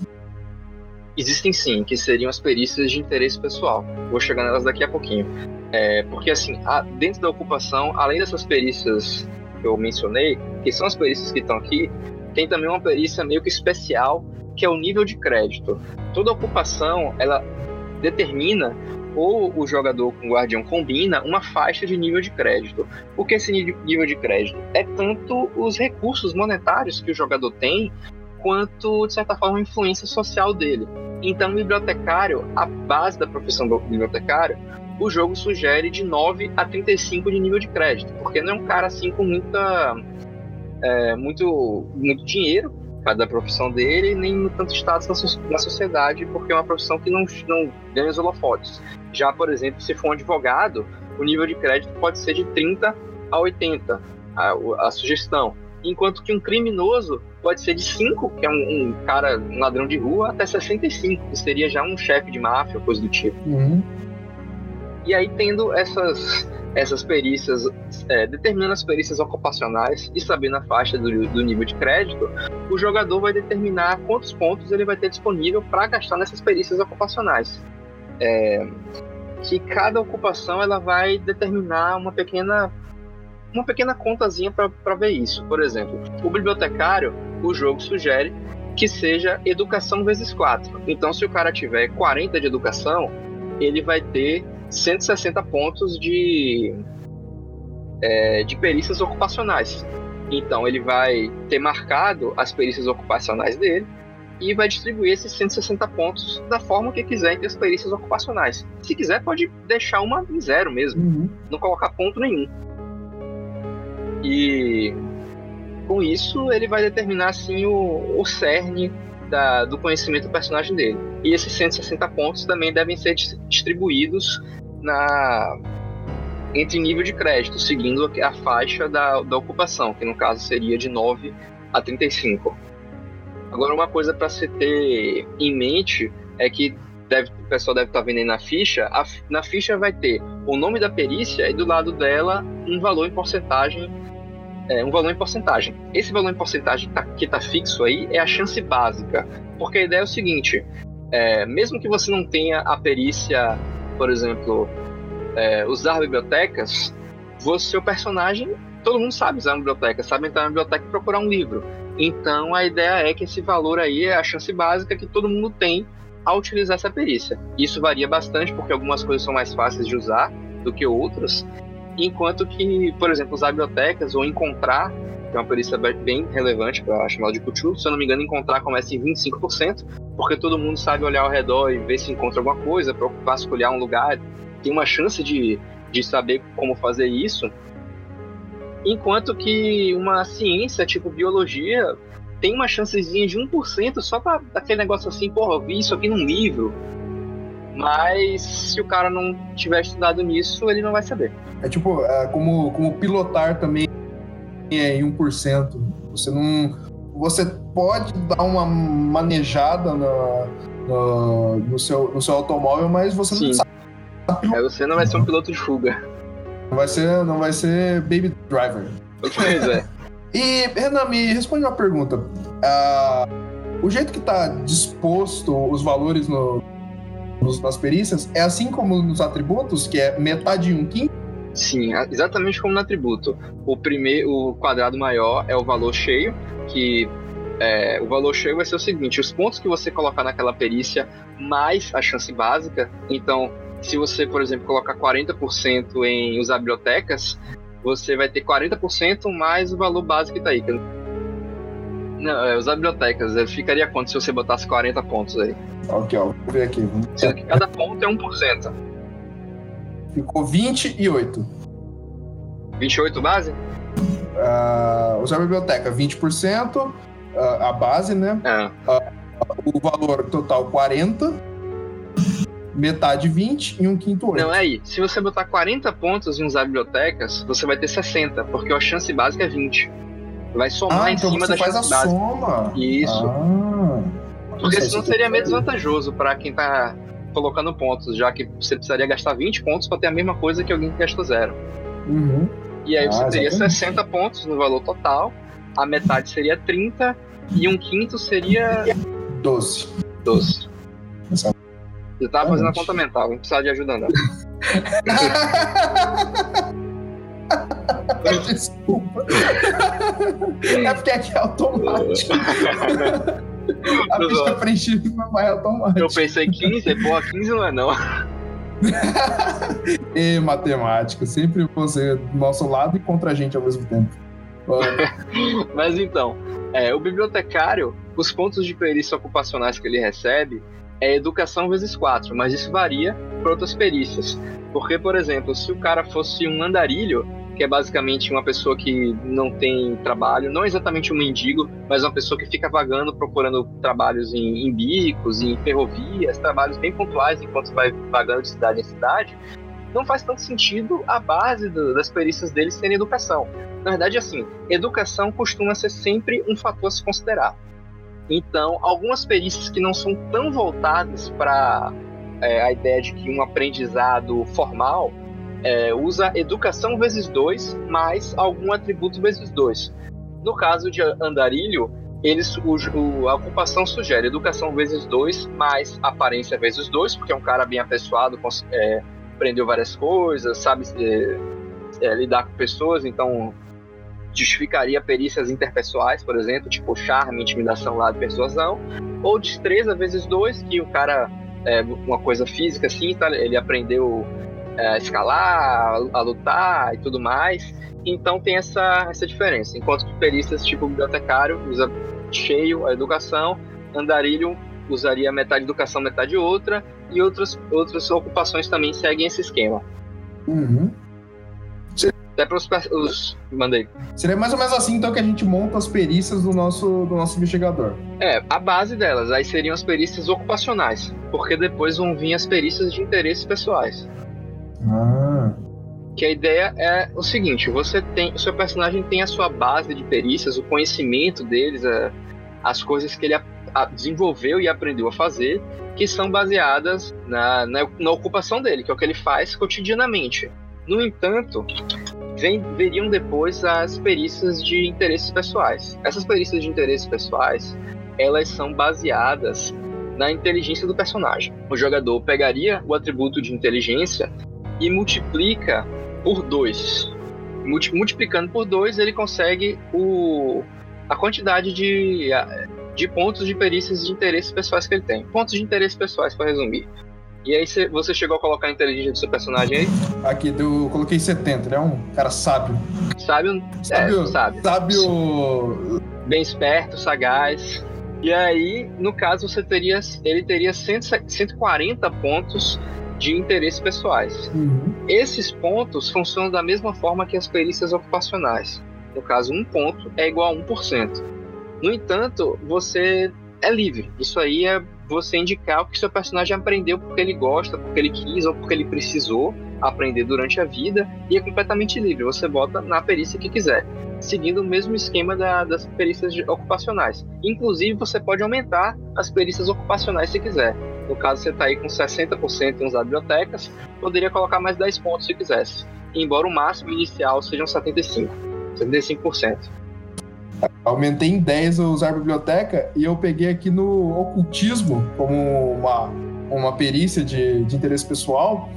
Existem sim, que seriam as perícias de interesse pessoal. Vou chegar nelas daqui a pouquinho. É, porque assim, a, dentro da ocupação, além dessas perícias que eu mencionei, que são as perícias que estão aqui, tem também uma perícia meio que especial, que é o nível de crédito. Toda ocupação, ela determina ou o jogador com o guardião combina uma faixa de nível de crédito. O que esse nível de crédito? É tanto os recursos monetários que o jogador tem, quanto, de certa forma, a influência social dele. Então, o bibliotecário, a base da profissão do bibliotecário, o jogo sugere de 9 a 35 de nível de crédito, porque não é um cara assim com muita. É, muito, muito dinheiro, da profissão dele, nem tanto status na, sociedade, porque é uma profissão que não, não ganha os holofotes. Já, por exemplo, se for um advogado, o nível de crédito pode ser de 30 a 80, a, a sugestão. Enquanto que um criminoso pode ser de 5, que é um, um, cara, um ladrão de rua, até 65, que seria já um chefe de máfia, coisa do tipo. Uhum. E aí, tendo essas, essas perícias, é, determinando as perícias ocupacionais e sabendo a faixa do, do, nível de crédito, o jogador vai determinar quantos pontos ele vai ter disponível para gastar nessas perícias ocupacionais. É, que cada ocupação ela vai determinar uma pequena uma pequena contazinha para ver isso. Por exemplo, o bibliotecário, o jogo sugere que seja educação vezes 4. Então, se o cara tiver 40 de educação, ele vai ter 160 pontos de, é, de perícias ocupacionais. Então ele vai ter marcado as perícias ocupacionais dele e vai distribuir esses 160 pontos da forma que quiser entre as perícias ocupacionais. Se quiser, pode deixar uma em zero mesmo, uhum. não colocar ponto nenhum. E com isso ele vai determinar assim o, o cerne da, do conhecimento do personagem dele. E esses 160 pontos também devem ser distribuídos na entre nível de crédito, seguindo a faixa da, da ocupação, que no caso seria de 9 a 35. Agora, uma coisa para se ter em mente é que deve, o pessoal deve estar tá vendo aí na ficha, a, na ficha vai ter o nome da perícia e do lado dela um valor em porcentagem é, um valor em porcentagem. Esse valor em porcentagem tá, que está fixo aí é a chance básica, porque a ideia é o seguinte: é, mesmo que você não tenha a perícia, por exemplo, é, usar bibliotecas, você, seu personagem, todo mundo sabe usar uma biblioteca, sabe entrar na biblioteca e procurar um livro. Então a ideia é que esse valor aí é a chance básica que todo mundo tem a utilizar essa perícia. Isso varia bastante porque algumas coisas são mais fáceis de usar do que outras, enquanto que, por exemplo, usar bibliotecas ou encontrar, que é uma perícia bem relevante para a chamada de Cthulhu, se eu não me engano, encontrar começa em 25%, porque todo mundo sabe olhar ao redor e ver se encontra alguma coisa, para vasculhar um lugar, tem uma chance de, de saber como fazer isso. Enquanto que uma ciência tipo biologia tem uma chancezinha de 1% só pra aquele negócio assim, porra, eu vi isso aqui num livro. Mas se o cara não tiver estudado nisso, ele não vai saber. É tipo, é, como, como pilotar também é em 1%. Você não. Você pode dar uma manejada na, no, no, seu, no seu automóvel, mas você Sim. não sabe. Aí você não vai ser um piloto de fuga. Não vai ser, não vai ser baby driver. Pois é. E, Renan, me responde uma pergunta. Ah, o jeito que está disposto os valores no- nos- nas perícias é assim como nos atributos, que é metade e um quinto? Sim, exatamente como no atributo. O primeiro, o quadrado maior é o valor cheio, que é, o valor cheio vai ser o seguinte: os pontos que você colocar naquela perícia mais a chance básica. Então, se você, por exemplo, colocar 40% em usar bibliotecas, você vai ter 40% mais o valor básico que tá aí. Não, é, usar bibliotecas, ficaria quanto se você botasse 40 pontos aí? Ok, ó, vou ver aqui. Vamos- Sendo que cada ponto é 1%. Ficou 20 e 8. 28 base? Ah, usar a biblioteca, 20%. ah, a base, né? É. O valor total, 40. Metade, 20 e um quinto, 8. Não, é aí. Se você botar 40 pontos em usar bibliotecas, você vai ter 60, porque a chance básica é 20. Vai somar ah, em então cima você da faz a soma. Isso. Ah. Porque senão seria meio desvantajoso pra quem tá colocando pontos, já que você precisaria gastar 20 pontos pra ter a mesma coisa que alguém que gastou zero. Uhum. E aí Ah, você teria exatamente. 60 pontos no valor total, a metade seria 30 e um quinto seria 12. 12. Exato. Eu tava fazendo a Exatamente. conta mental, não precisava de ajuda não. Desculpa. É porque aqui é automático. A ficha preenchida vai automático. Eu pensei 15, porra, 15 não é não. E matemática, sempre você do nosso lado e contra a gente ao mesmo tempo. Mas então, é, o bibliotecário, os pontos de perícia ocupacionais que ele recebe é educação vezes 4, mas isso varia para outras perícias. Porque, por exemplo, se o cara fosse um andarilho, que é basicamente uma pessoa que não tem trabalho, não exatamente um mendigo, mas uma pessoa que fica vagando procurando trabalhos em, em bicos, em ferrovias, trabalhos bem pontuais enquanto vai vagando de cidade em cidade, não faz tanto sentido a base do- das perícias deles serem educação. Na verdade, assim, educação costuma ser sempre um fator a se considerar. Então, algumas perícias que não são tão voltadas para a ideia de que um aprendizado formal é, usa educação vezes dois mais algum atributo vezes dois. No caso de andarilho, eles, o, o- a ocupação sugere educação vezes dois mais aparência vezes dois, porque é um cara bem apessoado, é, aprendeu várias coisas, sabe é, é, lidar com pessoas, então justificaria perícias interpessoais, por exemplo, tipo charme, intimidação, lado persuasão, ou destreza vezes dois, que o cara é uma coisa física assim, tá? ele aprendeu é, a escalar, a, a lutar e tudo mais. Então tem essa, essa diferença. Enquanto que perícias tipo bibliotecário usa cheio a educação, andarilho usaria metade educação, metade outra, e outras, outras ocupações também seguem esse esquema. uhum. Até para os. Mandei. Seria mais ou menos assim então que a gente monta as perícias do nosso, do nosso investigador. É, a base delas, aí seriam as perícias ocupacionais, porque depois vão vir as perícias de interesses pessoais. Ah. Que a ideia é o seguinte: você tem, o seu personagem tem a sua base de perícias, o conhecimento deles, a- as coisas que ele a- a- desenvolveu e aprendeu a fazer, que são baseadas na, na, na ocupação dele, que é o que ele faz cotidianamente. No entanto, vem, veriam depois as perícias de interesses pessoais. Essas perícias de interesses pessoais, elas são baseadas na inteligência do personagem. O jogador pegaria o atributo de inteligência e multiplica por 2. Multiplicando por 2, ele consegue o, a quantidade de, de pontos de perícias de interesses pessoais que ele tem. Pontos de interesses pessoais, para resumir. E aí cê- você chegou a colocar a inteligência do seu personagem aí? Aqui, eu coloquei 70, ele é um cara sábio. Sabe? Sábio, É, sabe. sábio Bem esperto, sagaz. E aí, no caso, você teria. Ele teria 100 140 pontos de interesses pessoais. Uhum. Esses pontos funcionam da mesma forma que as perícias ocupacionais. No caso, um ponto é igual a 1%. No entanto, você é livre. Isso aí é você indicar o que seu personagem aprendeu porque ele gosta, porque ele quis ou porque ele precisou aprender durante a vida e é completamente livre. Você bota na perícia que quiser, seguindo o mesmo esquema da- das perícias ocupacionais. Inclusive, você pode aumentar as perícias ocupacionais se quiser. No caso, você está aí com 60% em usar bibliotecas, poderia colocar mais 10 pontos se quisesse. Embora o máximo inicial sejam 75, 75%. Aumentei em 10 o usar biblioteca e eu peguei aqui no ocultismo como uma, uma perícia de, de interesse pessoal.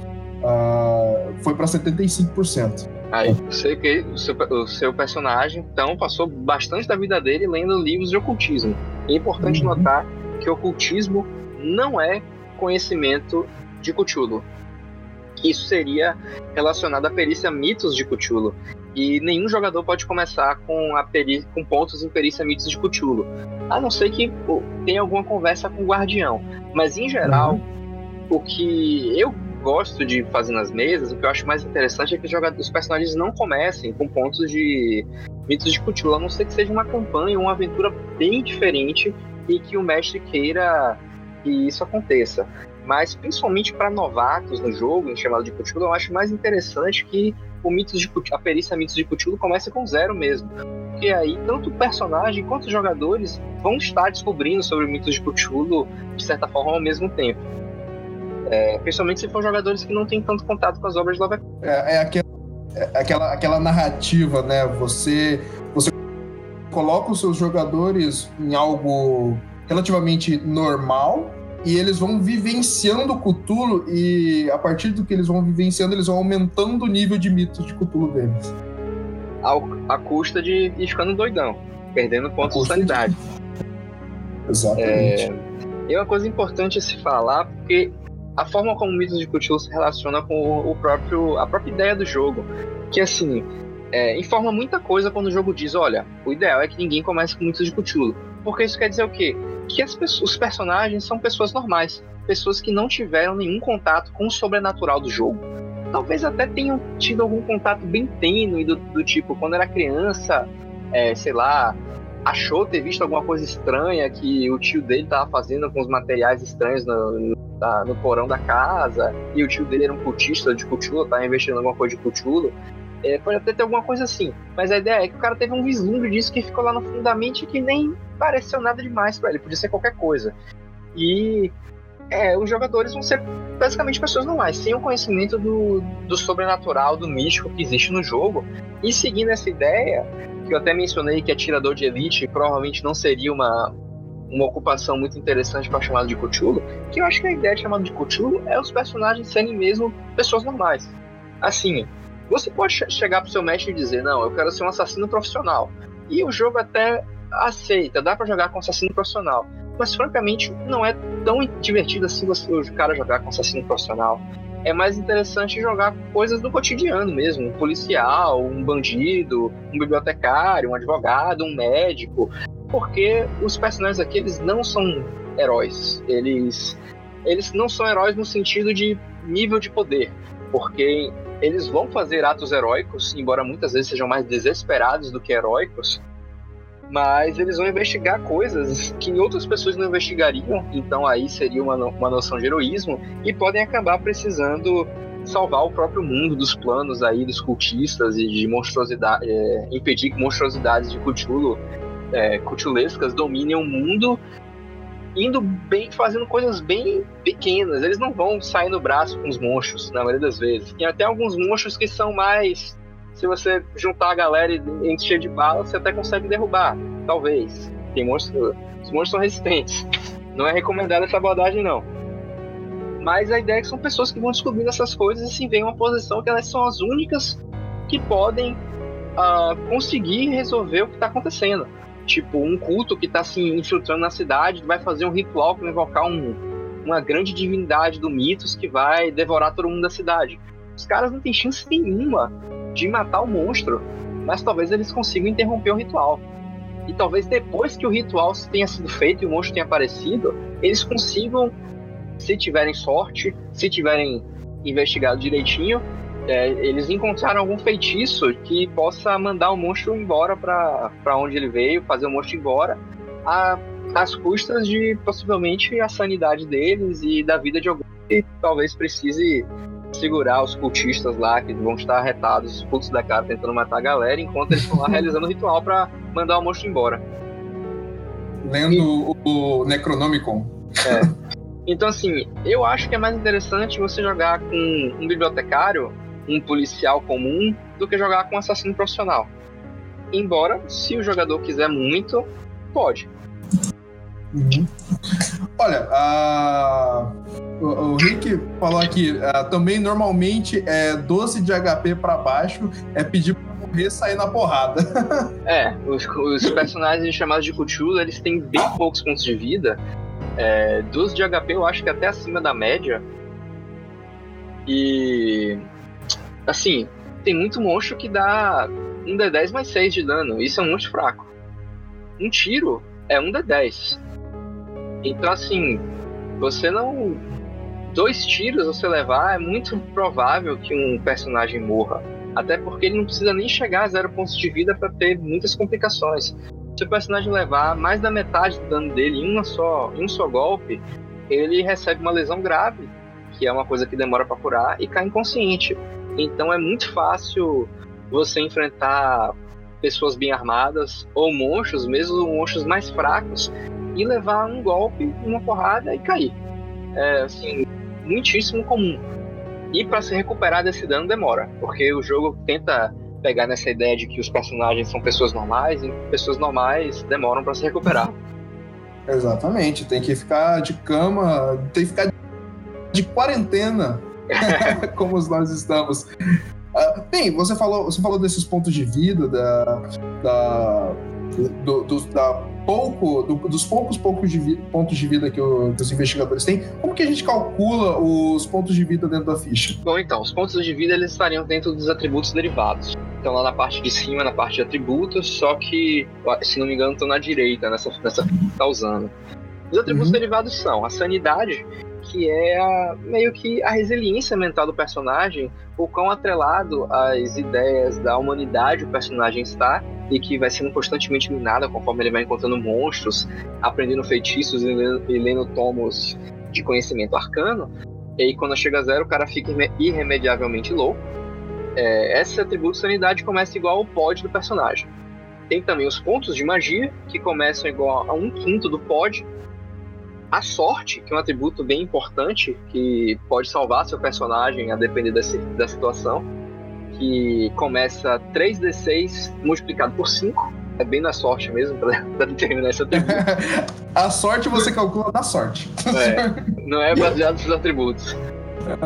ah, foi para 75%. Aí, você que o seu, o seu personagem, então, passou bastante da vida dele lendo livros de ocultismo. É importante Uhum. notar que ocultismo não é conhecimento de Cthulhu. Isso seria relacionado à perícia mitos de Cthulhu. E nenhum jogador pode começar com, a peri com pontos em perícia mitos de Cthulhu. A não ser que pô, tenha alguma conversa com o guardião. Mas, em geral, o que eu gosto de fazer nas mesas, o que eu acho mais interessante é que os personagens não comecem com pontos de mitos de Cthulhu, a não ser que seja uma campanha, uma aventura bem diferente e que o mestre queira que isso aconteça. Mas principalmente para novatos no jogo, em chamado de Cthulhu, eu acho mais interessante que o mitos de a perícia mitos de Cthulhu comece com zero mesmo. Porque aí tanto o personagem quanto os jogadores vão estar descobrindo sobre mitos de Cthulhu de certa forma ao mesmo tempo. É, principalmente se for jogadores que não têm tanto contato com as obras de Lovecraft. É, é aquela, é aquela, aquela narrativa, né? Você, você coloca os seus jogadores em algo relativamente normal e eles vão vivenciando o Cthulhu e a partir do que eles vão vivenciando, eles vão aumentando o nível de mitos de Cthulhu deles. ao- à custa de ir ficando doidão, perdendo pontos de custa de- sanidade. Exatamente. E uma coisa importante a se falar, porque a forma como o Mitos de Cthulhu se relaciona com o- o próprio, a própria ideia do jogo, que assim, é, informa muita coisa quando o jogo diz, olha, o ideal é que ninguém comece com Mitos de Cthulhu. Porque isso quer dizer o quê? Que os personagens são pessoas normais, pessoas que não tiveram nenhum contato com o sobrenatural do jogo. Talvez até tenham tido algum contato bem tênue do, do tipo, quando era criança, é, sei lá, achou ter visto alguma coisa estranha que o tio dele tava fazendo com os materiais estranhos no, no, no porão da casa, e o tio dele era um cultista de Cthulhu, tava investindo em alguma coisa de Cthulhu. É, pode até ter alguma coisa assim, mas a ideia é que o cara teve um vislumbre disso que ficou lá no fundo da mente que nem pareceu nada demais pra ele, podia ser qualquer coisa. E é, os jogadores vão ser basicamente pessoas normais, sem o conhecimento do, do sobrenatural, do místico que existe no jogo. E seguindo essa ideia, que eu até mencionei que atirador de elite provavelmente não seria uma, uma ocupação muito interessante para chamado de Cthulhu, que eu acho que a ideia de chamado de Cthulhu é os personagens serem mesmo pessoas normais. Assim, você pode che- chegar pro seu mestre e dizer, não, eu quero ser um assassino profissional. E o jogo até aceita, dá para jogar com assassino profissional. Mas francamente, não é tão divertido assim você, o cara jogar com assassino profissional. É mais interessante jogar coisas do cotidiano mesmo, um policial, um bandido, um bibliotecário, um advogado, um médico, porque os personagens aqui eles não são heróis, eles eles não são heróis no sentido de nível de poder, porque eles vão fazer atos heróicos, embora muitas vezes sejam mais desesperados do que heróicos, mas eles vão investigar coisas que outras pessoas não investigariam, então aí seria uma, uma noção de heroísmo, e podem acabar precisando salvar o próprio mundo dos planos aí dos cultistas e de monstruosidade, é, impedir que monstruosidades de Cthulhu, é, dominem o mundo, indo bem, fazendo coisas bem pequenas. Eles não vão sair no braço com os monstros, na maioria das vezes. Tem até alguns monstros que são mais se você juntar a galera e encher de bala, você até consegue derrubar. Talvez. Tem monstros. Os monstros são resistentes. Não é recomendada essa abordagem, não. Mas a ideia é que são pessoas que vão descobrindo essas coisas e se veem uma posição que elas são as únicas que podem ah, conseguir resolver o que está acontecendo. Tipo um culto que tá se infiltrando na cidade, vai fazer um ritual para invocar um, uma grande divindade do mitos que vai devorar todo mundo da cidade. Os caras não têm chance nenhuma de matar o monstro, mas talvez eles consigam interromper o ritual. E talvez depois que o ritual tenha sido feito e o monstro tenha aparecido, eles consigam, se tiverem sorte, se tiverem investigado direitinho, é, eles encontraram algum feitiço que possa mandar o monstro embora para onde ele veio, fazer o monstro embora, a, às custas de possivelmente a sanidade deles e da vida de alguém que talvez precise segurar os cultistas lá que vão estar arretados, putos da cara, tentando matar a galera, enquanto eles estão lá realizando o ritual para mandar o monstro embora. Lendo e... o Necronomicon. É. Então, assim, eu acho que é mais interessante você jogar com um bibliotecário, um policial comum, do que jogar com um assassino profissional. Embora, se o jogador quiser muito, pode. Uhum. Olha, a... o, o, Rick falou aqui, uh, também normalmente é 12 de HP para baixo, é pedir pra morrer sair na porrada. é, os, os personagens chamados de Cthulhu, eles têm bem poucos pontos de vida. É, 12 de HP eu acho que até acima da média. E. Assim, tem muito monstro que dá um D10 mais 6 de dano. Isso é um monstro fraco. Um tiro é um D10. Então, assim, você não. Dois tiros você levar, é muito provável que um personagem morra. Até porque ele não precisa nem chegar a zero pontos de vida para ter muitas complicações. Se o personagem levar mais da metade do dano dele em, uma só, em um só golpe, ele recebe uma lesão grave, que é uma coisa que demora para curar, e cai inconsciente. Então é muito fácil você enfrentar pessoas bem armadas ou monstros, mesmo monstros mais fracos, e levar um golpe, uma porrada e cair. É assim, muitíssimo comum. E para se recuperar desse dano demora, porque o jogo tenta pegar nessa ideia de que os personagens são pessoas normais e pessoas normais demoram para se recuperar. Exatamente, tem que ficar de cama, tem que ficar de quarentena, como nós estamos. Uh, bem, você falou, você falou desses pontos de vida, da, da, do, do, da pouco, do, dos poucos, poucos de vida, pontos de vida que, o, que, os investigadores têm, como que a gente calcula os pontos de vida dentro da ficha? Bom, então, os pontos de vida eles estariam dentro dos atributos derivados. Então lá na parte de cima, na parte de atributos, só que, se não me engano, estão na direita, nessa, nessa que tá usando. Os atributos uhum. derivados são a sanidade, que é a, meio que a resiliência mental do personagem, o quão atrelado às ideias da humanidade o personagem está e que vai sendo constantemente minada conforme ele vai encontrando monstros, aprendendo feitiços e lendo, e lendo tomos de conhecimento arcano. E aí, quando chega a zero, o cara fica irremediavelmente louco. É, esse atributo de sanidade começa igual ao pod do personagem. Tem também os pontos de magia, que começam igual a um quinto do pod, a sorte, que é um atributo bem importante, que pode salvar seu personagem a depender desse, da situação, que começa 3d6 multiplicado por 5. É bem na sorte mesmo, para determinar esse atributo. a sorte você calcula na sorte. É, não é baseado nos atributos.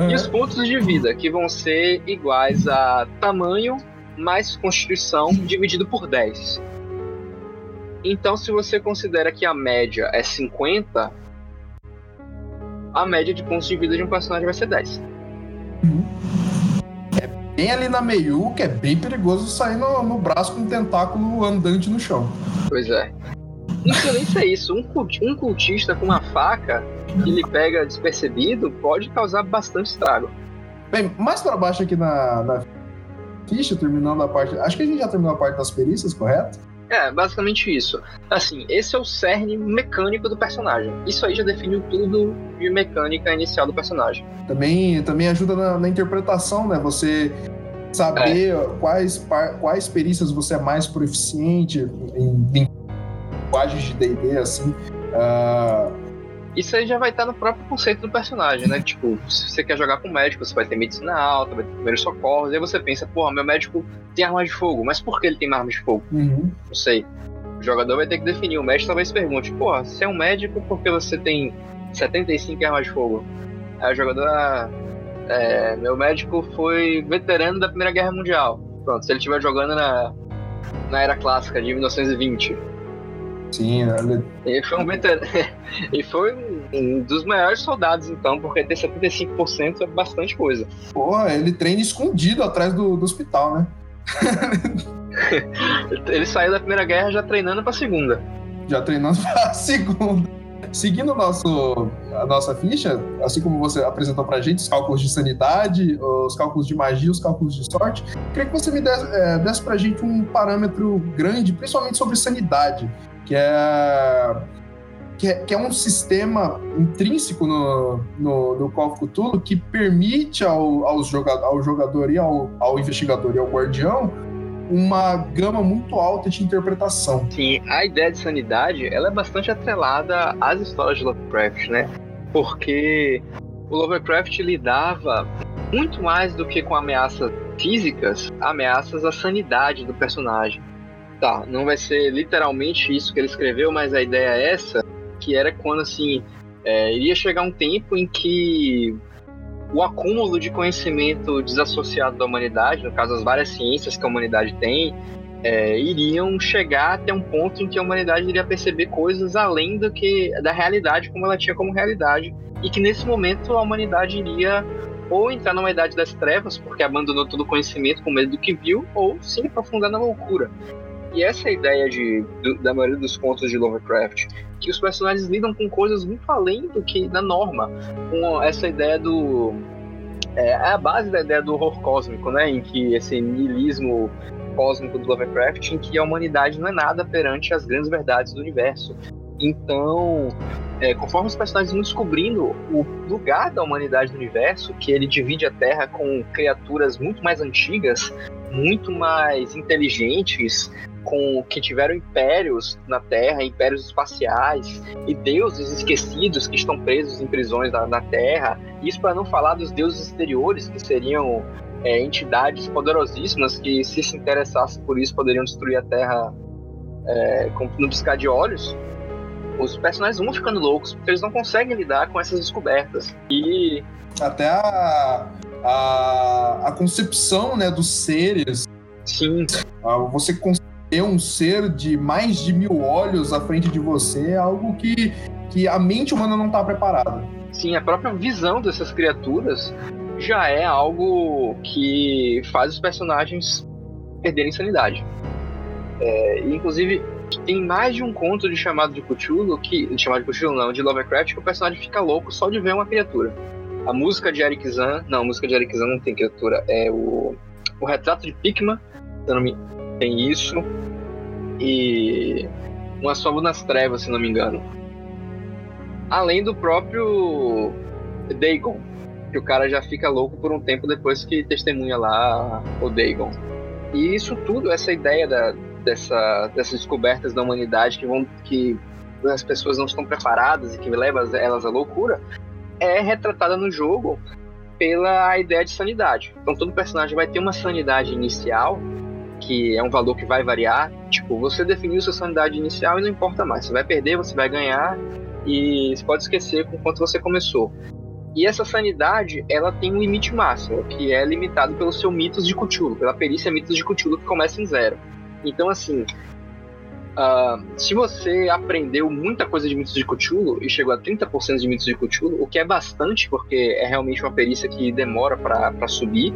E os pontos de vida, que vão ser iguais a tamanho mais constituição dividido por 10. Então, se você considera que a média é 50, a média de pontos de vida de um personagem vai ser 10. É bem ali na meio, que é bem perigoso sair no, no braço com um tentáculo andante no chão. Pois é. Não precisa nem ser isso. Um, um cultista com uma faca que ele pega despercebido pode causar bastante estrago. Bem, mais para baixo aqui na, na ficha, terminando a parte. Acho que a gente já terminou a parte das perícias, correto? É, basicamente isso. Assim, esse é o cerne mecânico do personagem. Isso aí já definiu tudo de mecânica inicial do personagem. Também, também ajuda na, na interpretação, né? Você saber é. quais, quais perícias você é mais proficiente em linguagens de D&D, assim. Uh, isso aí já vai estar no próprio conceito do personagem, né? Tipo, se você quer jogar com médico, você vai ter medicina alta, vai ter primeiros socorros, aí você pensa, porra, meu médico tem arma de fogo, mas por que ele tem arma de fogo? Uhum. Não sei. O jogador vai ter que definir. O médico talvez pergunte, porra, você é um médico porque você tem 75 armas de fogo? Aí o jogador, ah, é, meu médico foi veterano da Primeira Guerra Mundial. Pronto, se ele estiver jogando na, na era clássica de 1920 Sim, ele... Ele foi um veterano. e foi um dos maiores soldados, então, porque ter 75% é bastante coisa. Porra, ele treina escondido atrás do, do hospital, né? ele saiu da Primeira Guerra já treinando pra Segunda. Já treinando pra Segunda. Seguindo nosso, a nossa ficha, assim como você apresentou pra gente, os cálculos de sanidade, os cálculos de magia, os cálculos de sorte, queria que você me desse, é, desse pra gente um parâmetro grande, principalmente sobre sanidade, que é que é, que é, um sistema intrínseco no, no, no Call of Cthulhu que permite ao, aos jogador, ao jogador e ao, ao investigador e ao guardião uma gama muito alta de interpretação. Sim, a ideia de sanidade ela é bastante atrelada às histórias de Lovecraft, né? Porque o Lovecraft lidava muito mais do que com ameaças físicas, ameaças à sanidade do personagem. Tá, não vai ser literalmente isso que ele escreveu, mas a ideia é essa, que era quando assim é, iria chegar um tempo em que o acúmulo de conhecimento desassociado da humanidade, no caso as várias ciências que a humanidade tem, é, iriam chegar até um ponto em que a humanidade iria perceber coisas além do que da realidade como ela tinha como realidade e que nesse momento a humanidade iria ou entrar numa idade das trevas porque abandonou todo o conhecimento com medo do que viu ou se aprofundar na loucura e essa é a ideia de, do, da maioria dos contos de Lovecraft, que os personagens lidam com coisas muito além do que da norma, com essa ideia do é, é a base da ideia do horror cósmico, né, em que esse niilismo cósmico do Lovecraft, em que a humanidade não é nada perante as grandes verdades do universo. Então, é, conforme os personagens vão descobrindo o lugar da humanidade no universo, que ele divide a Terra com criaturas muito mais antigas, muito mais inteligentes, com que tiveram impérios na Terra, impérios espaciais e deuses esquecidos que estão presos em prisões na, na Terra. Isso para não falar dos deuses exteriores que seriam é, entidades poderosíssimas que se se interessassem por isso poderiam destruir a Terra é, com, no piscar de olhos. Os personagens vão ficando loucos porque eles não conseguem lidar com essas descobertas. E até a, a, a concepção né, dos seres. Sim. Você ter um ser de mais de mil olhos à frente de você é algo que, que a mente humana não está preparada. Sim, a própria visão dessas criaturas já é algo que faz os personagens perderem sanidade. É, inclusive, tem mais de um conto de chamado de Cthulhu, que, chamado de Cthulhu não, de Lovecraft, que o personagem fica louco só de ver uma criatura. A música de Eric Zan, não, a música de Eric Zan não tem criatura, é o, o retrato de Pikman, se não me tem isso. E uma sombra nas trevas, se não me engano. Além do próprio Dagon, que o cara já fica louco por um tempo depois que testemunha lá o Dagon. E isso tudo, essa ideia da, dessa, dessas descobertas da humanidade que vão que as pessoas não estão preparadas e que leva elas à loucura, é retratada no jogo pela ideia de sanidade. Então todo personagem vai ter uma sanidade inicial que é um valor que vai variar. Tipo, você definiu sua sanidade inicial e não importa mais. Você vai perder, você vai ganhar e você pode esquecer com quanto você começou. E essa sanidade, ela tem um limite máximo, que é limitado pelo seu mitos de Cthulhu, pela perícia mitos de Cthulhu que começa em zero. Então, assim, uh, se você aprendeu muita coisa de mitos de Cthulhu e chegou a 30% de mitos de Cthulhu, o que é bastante, porque é realmente uma perícia que demora para subir,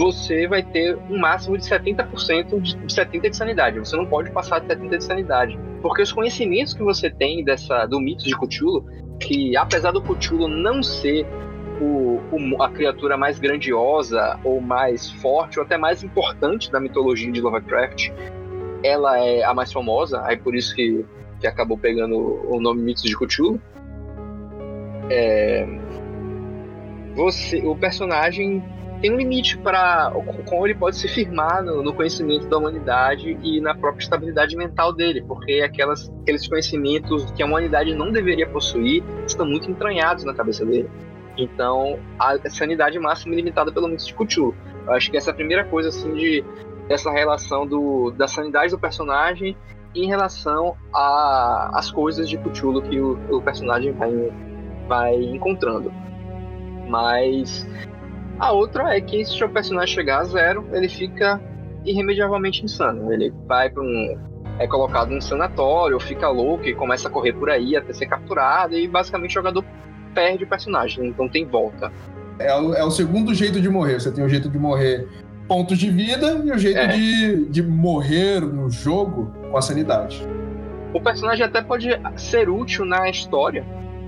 você vai ter um máximo de 70% de, de 70 de sanidade. Você não pode passar de 70 de sanidade. Porque os conhecimentos que você tem dessa do mito de Cthulhu, que apesar do Cthulhu não ser o, o, a criatura mais grandiosa ou mais forte ou até mais importante da mitologia de Lovecraft, ela é a mais famosa, aí por isso que, que acabou pegando o nome Mitos de Cthulhu. É, você, o personagem tem um limite para como ele pode se firmar no, no, conhecimento da humanidade e na própria estabilidade mental dele, porque aquelas, aqueles conhecimentos que a humanidade não deveria possuir estão muito entranhados na cabeça dele. Então, a sanidade máxima é limitada pelo mito de Cthulhu. Eu acho que essa é a primeira coisa, assim, de essa relação do, da sanidade do personagem em relação às coisas de Cthulhu que o, o personagem vai, vai encontrando. Mas a outra é que se o seu personagem chegar a zero, ele fica irremediavelmente insano. Ele vai para um é colocado num sanatório, fica louco e começa a correr por aí até ser capturado, e basicamente o jogador perde o personagem, então tem volta. É o, é o segundo jeito de morrer. Você tem o jeito de morrer pontos de vida e o jeito É. de, de morrer no jogo com a sanidade. O personagem até pode ser útil na história,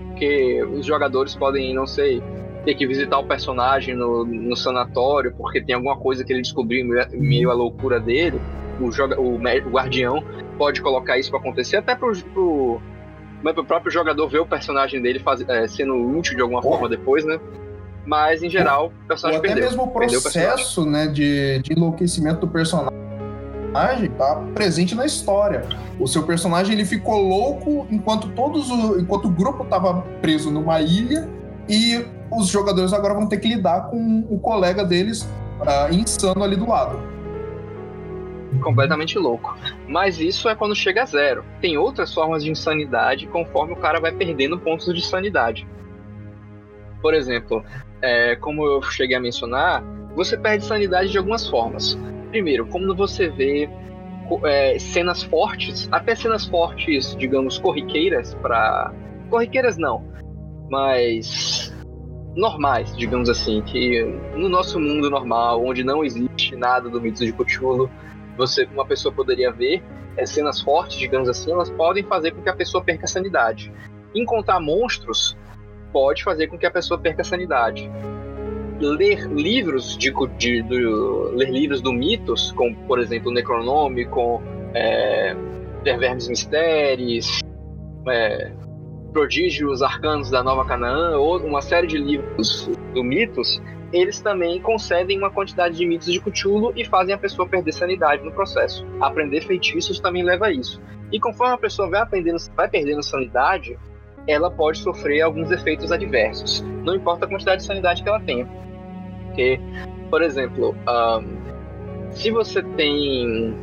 porque os jogadores podem, não sei, ter que visitar o personagem no, no sanatório porque tem alguma coisa que ele descobriu meio- à loucura dele. O, joga, o, o guardião pode colocar isso pra acontecer, até pro, pro, mas pro próprio jogador ver o personagem dele faz, é, sendo útil de alguma Ou- forma depois, né? Mas em geral, o Ou personagem até perdeu. mesmo o Perdeu o processo né, de, de enlouquecimento do personagem tá presente na história. O seu personagem ele ficou louco enquanto todos o, enquanto o grupo estava preso numa ilha e os jogadores agora vão ter que lidar com o colega deles ah, insano ali do lado. completamente louco. Mas isso é quando chega a zero. Tem outras formas de insanidade conforme o cara vai perdendo pontos de sanidade. Por exemplo, é, como eu cheguei a mencionar, você perde sanidade de algumas formas. Primeiro, quando você vê é, cenas fortes, até cenas fortes, digamos, corriqueiras para corriqueiras não, mas normais, digamos assim, que no nosso mundo normal, onde não existe nada do mito de Cthulhu, você, uma pessoa poderia ver é, cenas fortes, digamos assim, elas podem fazer com que a pessoa perca a sanidade. Encontrar monstros pode fazer com que a pessoa perca a sanidade. Ler livros de, de- ler livros do mitos, como por exemplo o Necronômico, é, Der Vermes Mysteries, é, Prodígios Arcanos da Nova Canaã, ou uma série de livros do mitos, eles também concedem uma quantidade de mitos de Cthulhu e fazem a pessoa perder sanidade no processo. Aprender feitiços também leva a isso. E conforme a pessoa vai, aprendendo, vai perdendo sanidade, ela pode sofrer alguns efeitos adversos. Não importa a quantidade de sanidade que ela tenha. Porque, por exemplo, ahn, se você tem.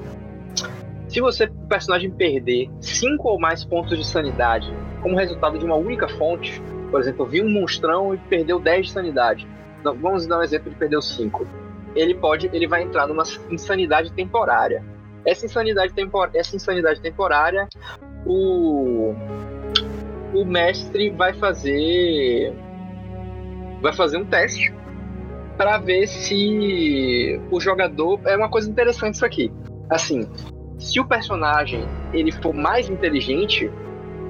Se você, personagem, perder 5 ou mais pontos de sanidade como resultado de uma única fonte, por exemplo, viu um monstrão e perdeu 10 de sanidade. Não, vamos dar um exemplo de perdeu 5. Ele pode, ele vai entrar numa insanidade temporária. Essa insanidade, tempor, essa insanidade temporária, o o mestre vai fazer vai fazer um teste para ver se o jogador é uma coisa interessante isso aqui. Assim, se o personagem ele for mais inteligente,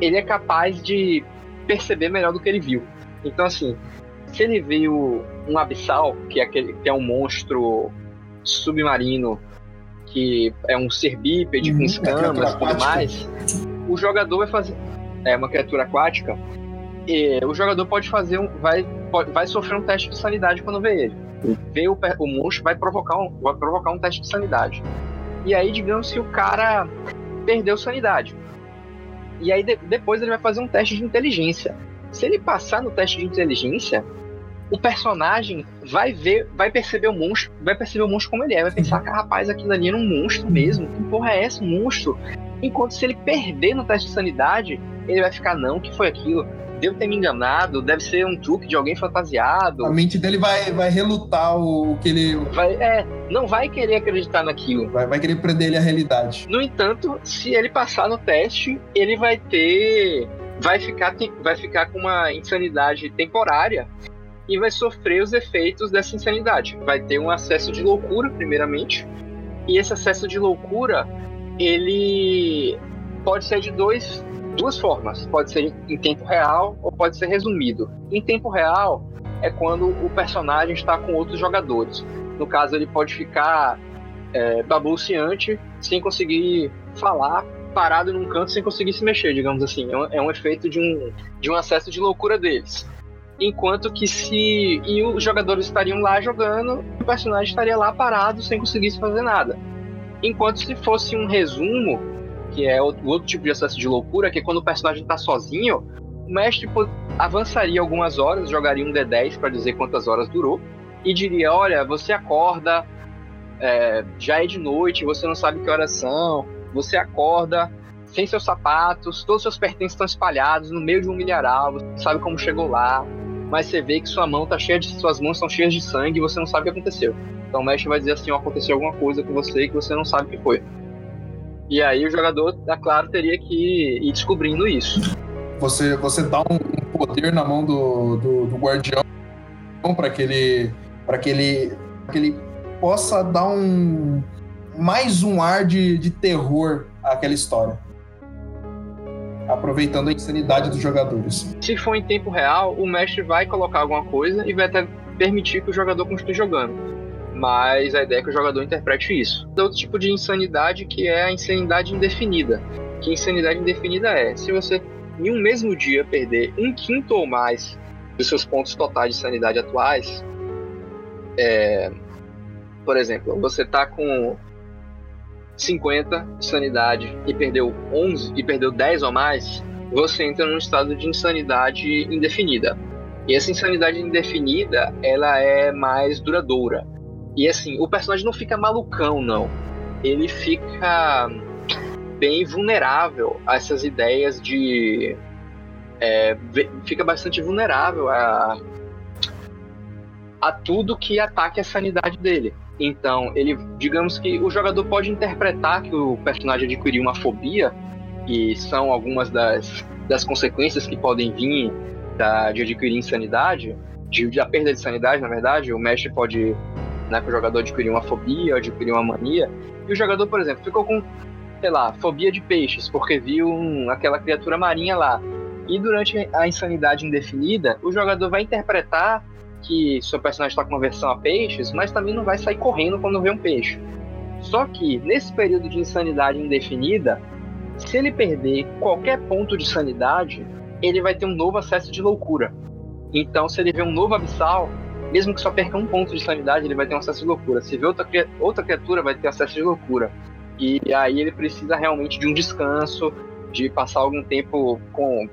ele é capaz de perceber melhor do que ele viu. Então assim, se ele viu um abissal, que é aquele que é um monstro submarino que é um ser bípede Uhum, com uma escamas e tudo mais, o jogador vai fazer é uma criatura aquática, e o jogador pode fazer um. Vai, pode- vai sofrer um teste de sanidade quando vê ele. Vê o, o monstro vai provocar, um, vai provocar um teste de sanidade. E aí, digamos que o cara perdeu sanidade. E aí de- depois ele vai fazer um teste de inteligência. Se ele passar no teste de inteligência, o personagem vai ver, vai perceber o monstro, vai perceber o monstro como ele é, vai pensar que rapaz, aquilo ali era um monstro mesmo. Que porra é essa, um monstro? Enquanto se ele perder no teste de sanidade, ele vai ficar, não, que foi aquilo? Devo ter me enganado, deve ser um truque de alguém fantasiado. A mente dele vai, vai relutar o, o que ele. Vai, é, não vai querer acreditar naquilo. Vai, vai querer prender ele à realidade. No entanto, se ele passar no teste, ele vai ter. Vai ficar, vai ficar com uma insanidade temporária e vai sofrer os efeitos dessa insanidade. Vai ter um acesso de loucura, primeiramente. E esse acesso de loucura, ele pode ser de dois, duas formas. Pode ser em tempo real ou pode ser resumido. Em tempo real é quando o personagem está com outros jogadores. No caso, ele pode ficar é, babuciante sem conseguir falar, parado num canto sem conseguir se mexer, digamos assim. É um, é um efeito de um, de um acesso de loucura deles. Enquanto que se. E os jogadores estariam lá jogando, o personagem estaria lá parado sem conseguir se fazer nada. Enquanto se fosse um resumo, que é outro, outro tipo de acesso de loucura, que é quando o personagem está sozinho, o mestre avançaria algumas horas, jogaria um D10 para dizer quantas horas durou, e diria: Olha, você acorda, é, já é de noite, você não sabe que horas são, você acorda sem seus sapatos, todos os seus pertences estão espalhados no meio de um milharal, você não sabe como chegou lá, mas você vê que sua mão tá cheia de suas mãos estão cheias de sangue e você não sabe o que aconteceu. Então o mestre vai dizer assim, ó, aconteceu alguma coisa com você que você não sabe o que foi. E aí o jogador, é claro, teria que ir descobrindo isso. Você, você dá um, poder na mão do, do, do guardião para que ele para que ele pra que ele possa dar um mais um ar de, de terror àquela história aproveitando a insanidade dos jogadores. Se for em tempo real, o mestre vai colocar alguma coisa e vai até permitir que o jogador continue jogando. Mas a ideia é que o jogador interprete isso. Outro tipo de insanidade que é a insanidade indefinida. Que insanidade indefinida é se você em um mesmo dia perder um quinto ou mais dos seus pontos totais de sanidade atuais, é, por exemplo, você tá com 50 de sanidade e perdeu 11 e perdeu 10 ou mais, você entra num estado de insanidade indefinida. E essa insanidade indefinida, ela é mais duradoura. E assim, o personagem não fica malucão, não. Ele fica bem vulnerável a essas ideias de. É, fica bastante vulnerável a, a tudo que ataque a sanidade dele. Então, ele, digamos que o jogador pode interpretar que o personagem adquiriu uma fobia, e são algumas das, das consequências que podem vir da, de adquirir insanidade, de, de a perda de sanidade, na verdade. O mestre pode, né, que o jogador adquirir uma fobia, adquirir uma mania, e o jogador, por exemplo, ficou com, sei lá, fobia de peixes, porque viu um, aquela criatura marinha lá. E durante a insanidade indefinida, o jogador vai interpretar que seu personagem está com versão a peixes, mas também não vai sair correndo quando vê um peixe. Só que nesse período de insanidade indefinida, se ele perder qualquer ponto de sanidade, ele vai ter um novo acesso de loucura. Então, se ele vê um novo abissal, mesmo que só perca um ponto de sanidade, ele vai ter um acesso de loucura. Se vê outra, outra criatura, vai ter acesso de loucura. E aí ele precisa realmente de um descanso, de passar algum tempo com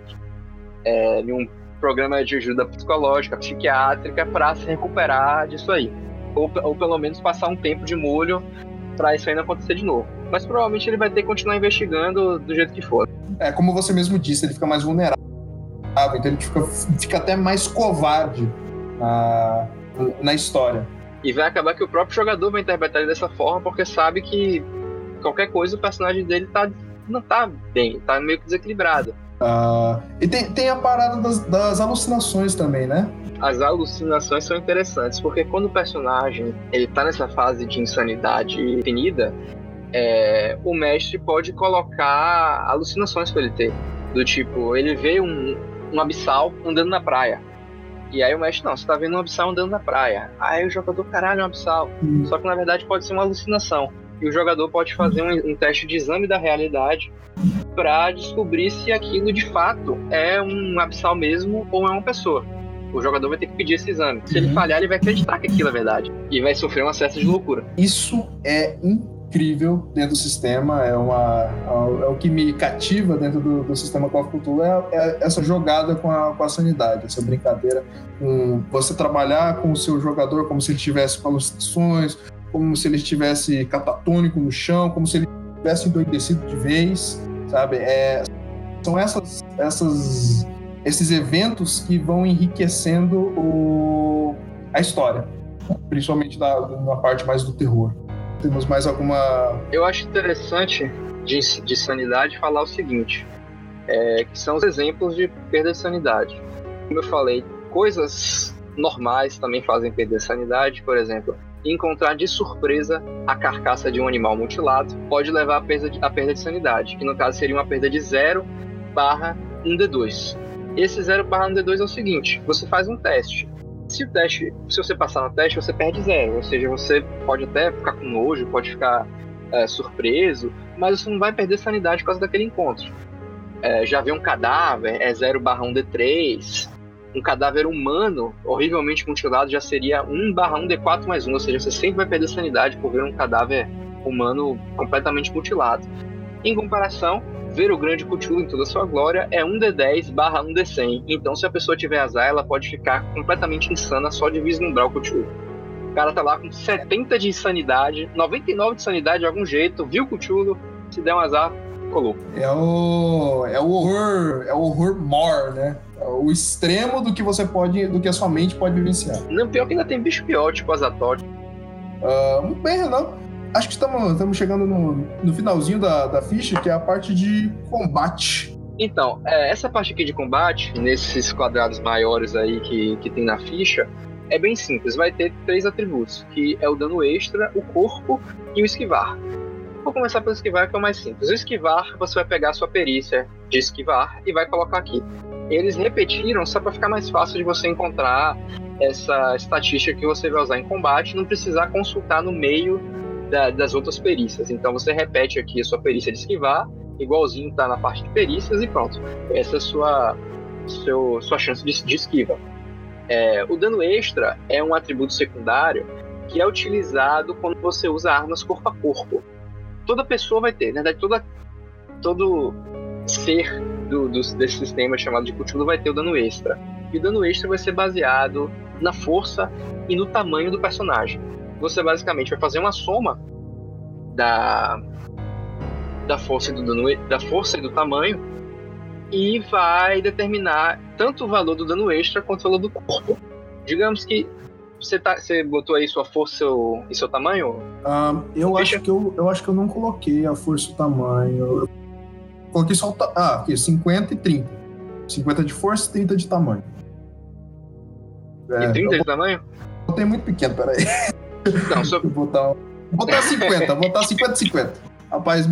é, um programa de ajuda psicológica, psiquiátrica, para se recuperar disso aí. Ou, ou pelo menos passar um tempo de molho para isso não acontecer de novo. Mas provavelmente ele vai ter que continuar investigando do jeito que for. É, como você mesmo disse, ele fica mais vulnerável, então ele fica, fica até mais covarde na, na história. E vai acabar que o próprio jogador vai interpretar ele dessa forma, porque sabe que qualquer coisa o personagem dele tá, não tá bem, tá meio que desequilibrado. Uh, e tem, tem a parada das, das, alucinações também, né? As alucinações são interessantes, porque quando o personagem ele tá nessa fase de insanidade definida, é, o mestre pode colocar alucinações para ele ter. Do tipo, ele vê um, um abissal andando na praia. E aí o mestre, não, você tá vendo um abissal andando na praia. Aí o jogador, caralho, é um abissal. Hum. Só que na verdade pode ser uma alucinação. E o jogador pode fazer um, um teste de exame da realidade para descobrir se aquilo de fato é um abissal mesmo ou é uma pessoa. O jogador vai ter que pedir esse exame. Se ele uhum. falhar, ele vai acreditar que aquilo é verdade. E vai sofrer um acesso de loucura. Isso é incrível dentro do sistema. É, uma, é o que me cativa dentro do, do sistema Cthulhu é, é, essa jogada com a, com a sanidade, essa brincadeira. Com você trabalhar com o seu jogador como se ele tivesse alucinações, como se ele estivesse catatônico no chão, como se ele tivesse endoidecido de vez sabe? É, são essas, essas, esses eventos que vão enriquecendo o, a história, principalmente na, na parte mais do terror. Temos mais alguma. Eu acho interessante de, de sanidade falar o seguinte: é, que são os exemplos de perda de sanidade. Como eu falei, coisas normais também fazem perder sanidade, por exemplo, encontrar de surpresa a carcaça de um animal mutilado pode levar à perda de, à perda de sanidade, que no caso seria uma perda de 0 barra 1d2. Esse 0 barra 1d2 é o seguinte, você faz um teste. Se o teste, se você passar no teste, você perde zero, ou seja, você pode até ficar com nojo, pode ficar é, surpreso, mas você não vai perder sanidade por causa daquele encontro. É, já vê um cadáver, é 0 barra 1d3, um cadáver humano horrivelmente mutilado já seria 1 barra 1 D4 mais 1, ou seja, você sempre vai perder sanidade por ver um cadáver humano completamente mutilado. Em comparação, ver o grande Cthulhu em toda a sua glória é 1 D10 barra 1 D100, então se a pessoa tiver azar, ela pode ficar completamente insana só de vislumbrar o Cthulhu. O cara tá lá com 70 de sanidade, 99 de sanidade de algum jeito, viu o Cthulhu, se der um azar, colou. É o, é o horror, é o horror more, né? o extremo do que você pode, do que a sua mente pode vivenciar. Não, pior que ainda tem bicho pior, tipo Azatote. Uh, bem, não. Acho que estamos, estamos chegando no, no finalzinho da, da ficha, que é a parte de combate. Então, é, essa parte aqui de combate, nesses quadrados maiores aí que, que tem na ficha, é bem simples. Vai ter três atributos, que é o dano extra, o corpo e o esquivar. Vou começar pelo esquivar, que é o mais simples. O esquivar, você vai pegar a sua perícia de esquivar e vai colocar aqui. Eles repetiram só para ficar mais fácil de você encontrar essa estatística que você vai usar em combate, não precisar consultar no meio da, das outras perícias. Então você repete aqui a sua perícia de esquivar, igualzinho tá na parte de perícias e pronto. Essa é a sua, seu, sua chance de, de esquiva. É, o dano extra é um atributo secundário que é utilizado quando você usa armas corpo a corpo toda pessoa vai ter, na verdade, toda, todo ser do, do, desse sistema chamado de Cthulhu vai ter o dano extra. E o dano extra vai ser baseado na força e no tamanho do personagem. Você basicamente vai fazer uma soma da, da força e do dano, da força e do tamanho e vai determinar tanto o valor do dano extra quanto o valor do corpo. Digamos que você, tá, você botou aí sua força seu, e seu tamanho? Ah, eu, acho que eu, eu acho que eu não coloquei a força e o tamanho. Eu coloquei só o ta... Ah, aqui, 50 e 30. 50 de força e 30 de tamanho. É, e 30 de tamanho? Botei muito pequeno, peraí. Não, só... Vou botar, botar 50, vou botar 50 e 50. Rapaz,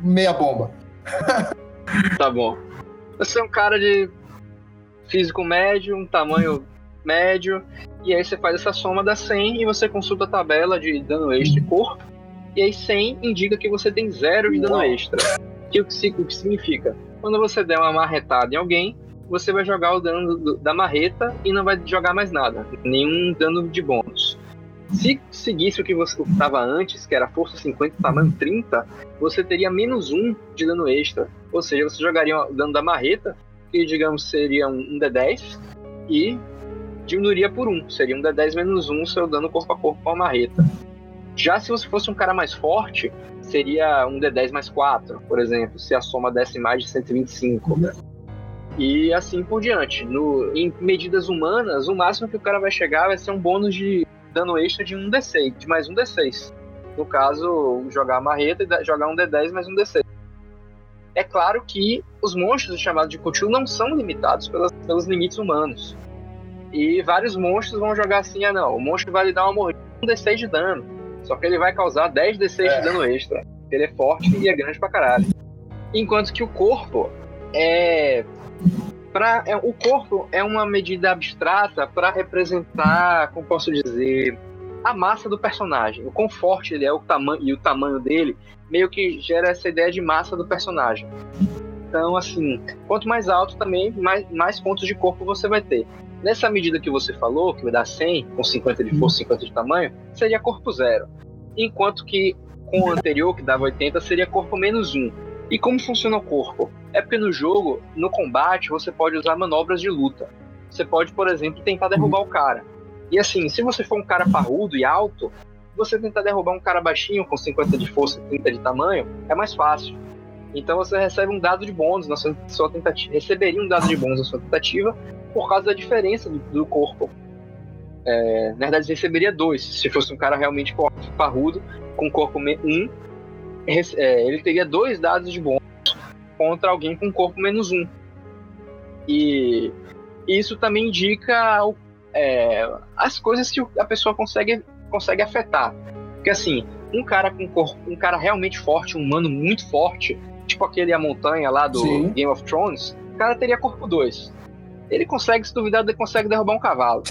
meia bomba. Tá bom. Você é um cara de físico médio, um tamanho médio, e aí você faz essa soma da 100 e você consulta a tabela de dano extra e corpo, e aí 100 indica que você tem zero de dano Uau. extra. Que, o que significa? Quando você der uma marretada em alguém, você vai jogar o dano do, da marreta e não vai jogar mais nada, nenhum dano de bônus. Se seguisse o que você estava antes, que era força 50 tamanho 30, você teria menos 1 de dano extra. Ou seja, você jogaria o dano da marreta, que digamos seria um D10, e diminuiria por 1. Seria um D10 menos 1 seu dano corpo a corpo com a marreta. Já se você fosse um cara mais forte, seria um D10 mais 4, por exemplo, se a soma desse mais de 125. E assim por diante. No, em medidas humanas, o máximo que o cara vai chegar vai ser um bônus de dano extra de um D6, de mais um D6. No caso, jogar a marreta e jogar um D10 mais um D6. É claro que os monstros chamados de Cthulhu não são limitados pelas, pelos limites humanos. E vários monstros vão jogar assim: ah, não, o monstro vai lhe dar uma mordida um D6 de dano. Só que ele vai causar 10 D6 é. de dano extra. Ele é forte e é grande pra caralho. Enquanto que o corpo é. É, o corpo é uma medida abstrata para representar, como posso dizer, a massa do personagem. O quão forte ele é, o tamanho e o tamanho dele meio que gera essa ideia de massa do personagem. Então, assim, quanto mais alto também, mais, mais pontos de corpo você vai ter. Nessa medida que você falou, que vai dar 100, com 50 de força, 50 de tamanho, seria corpo zero. Enquanto que com o anterior, que dava 80, seria corpo menos 1. E como funciona o corpo? É porque no jogo, no combate, você pode usar manobras de luta. Você pode, por exemplo, tentar derrubar o cara. E assim, se você for um cara parrudo e alto, você tentar derrubar um cara baixinho com 50 de força e 30 de tamanho, é mais fácil. Então você recebe um dado de bônus na sua, sua tentativa. Receberia um dado de bônus na sua tentativa por causa da diferença do, do corpo. É, na verdade, receberia dois. Se fosse um cara realmente parrudo, com corpo 1, um, é, ele teria dois dados de bônus contra alguém com corpo menos um. E isso também indica é, as coisas que a pessoa consegue, consegue afetar. Porque assim, um cara com corpo, um cara realmente forte, um humano muito forte, tipo aquele a montanha lá do Sim. Game of Thrones, o cara teria corpo 2. Ele consegue, se duvidar, ele consegue derrubar um cavalo.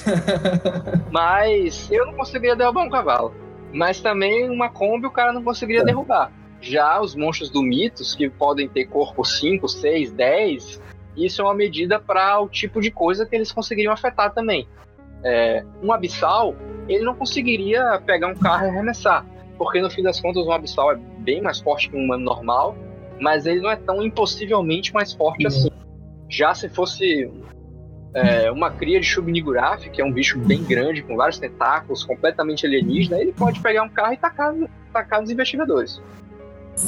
Mas eu não conseguiria derrubar um cavalo. Mas também uma Kombi o cara não conseguiria é. derrubar. Já os monstros do Mitos, que podem ter corpo 5, 6, 10, isso é uma medida para o tipo de coisa que eles conseguiriam afetar também. É, um abissal, ele não conseguiria pegar um carro e arremessar, porque no fim das contas um abissal é bem mais forte que um humano normal, mas ele não é tão impossivelmente mais forte assim. Já se fosse é, uma cria de Shubnigurath, que é um bicho bem grande, com vários tentáculos, completamente alienígena, ele pode pegar um carro e tacar, tacar nos investigadores.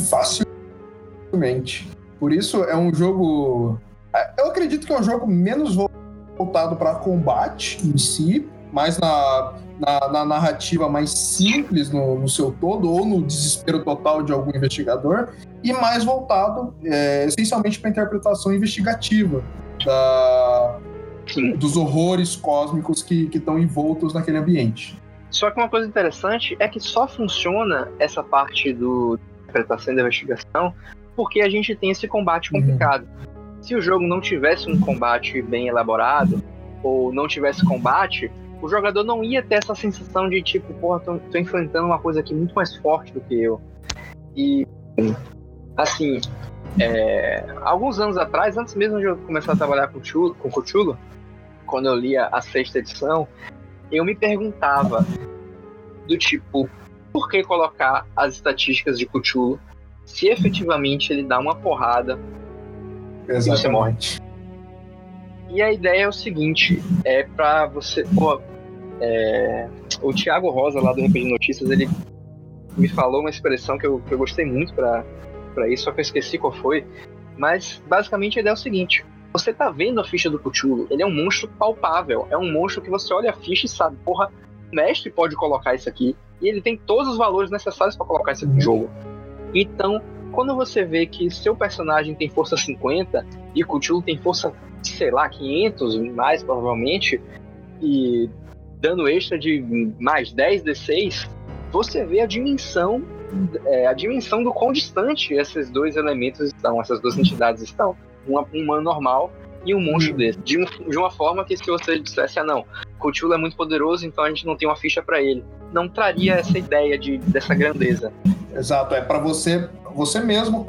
Facilmente. Por isso é um jogo. É, eu acredito que é um jogo menos voltado para combate em si, mais na, na, na narrativa mais simples no, no, seu todo, ou no desespero total de algum investigador, e mais voltado é, essencialmente para a interpretação investigativa da, dos horrores cósmicos que estão envoltos naquele ambiente. Só que uma coisa interessante é que só funciona essa parte do interpretação da investigação porque a gente tem esse combate uhum. complicado. Uhum. Se o jogo não tivesse um combate bem elaborado, ou não tivesse combate, o jogador não ia ter essa sensação de tipo, porra, tô, tô enfrentando uma coisa aqui muito mais forte do que eu. E, assim, é, alguns anos atrás, antes mesmo de eu começar a trabalhar com, Chulo, com Cthulhu, quando eu lia a sexta edição, eu me perguntava do tipo, por que colocar as estatísticas de Cthulhu se efetivamente ele dá uma porrada Exatamente. e você morre? E a ideia é o seguinte, é para você, pô, é, o Thiago Rosa lá do RPG Notícias, ele me falou uma expressão que eu, que eu gostei muito para isso, só que eu esqueci qual foi. Mas basicamente a ideia é o seguinte: você tá vendo a ficha do Cthulhu, ele é um monstro palpável, é um monstro que você olha a ficha e sabe, porra, o mestre pode colocar isso aqui, e ele tem todos os valores necessários para colocar isso no jogo. Então, quando você vê que seu personagem tem força 50 e Cthulhu tem força, sei lá, 500 mais provavelmente, e dano extra de mais 10 D6, você vê a dimensão é, a dimensão do quão distante esses dois elementos estão, essas duas entidades estão um humano normal e um monstro hum. desse. De, um, de, uma forma que se você dissesse, ah não, Cthulhu é muito poderoso, então a gente não tem uma ficha para ele. Não traria essa ideia de, dessa grandeza. Exato, é para você, você mesmo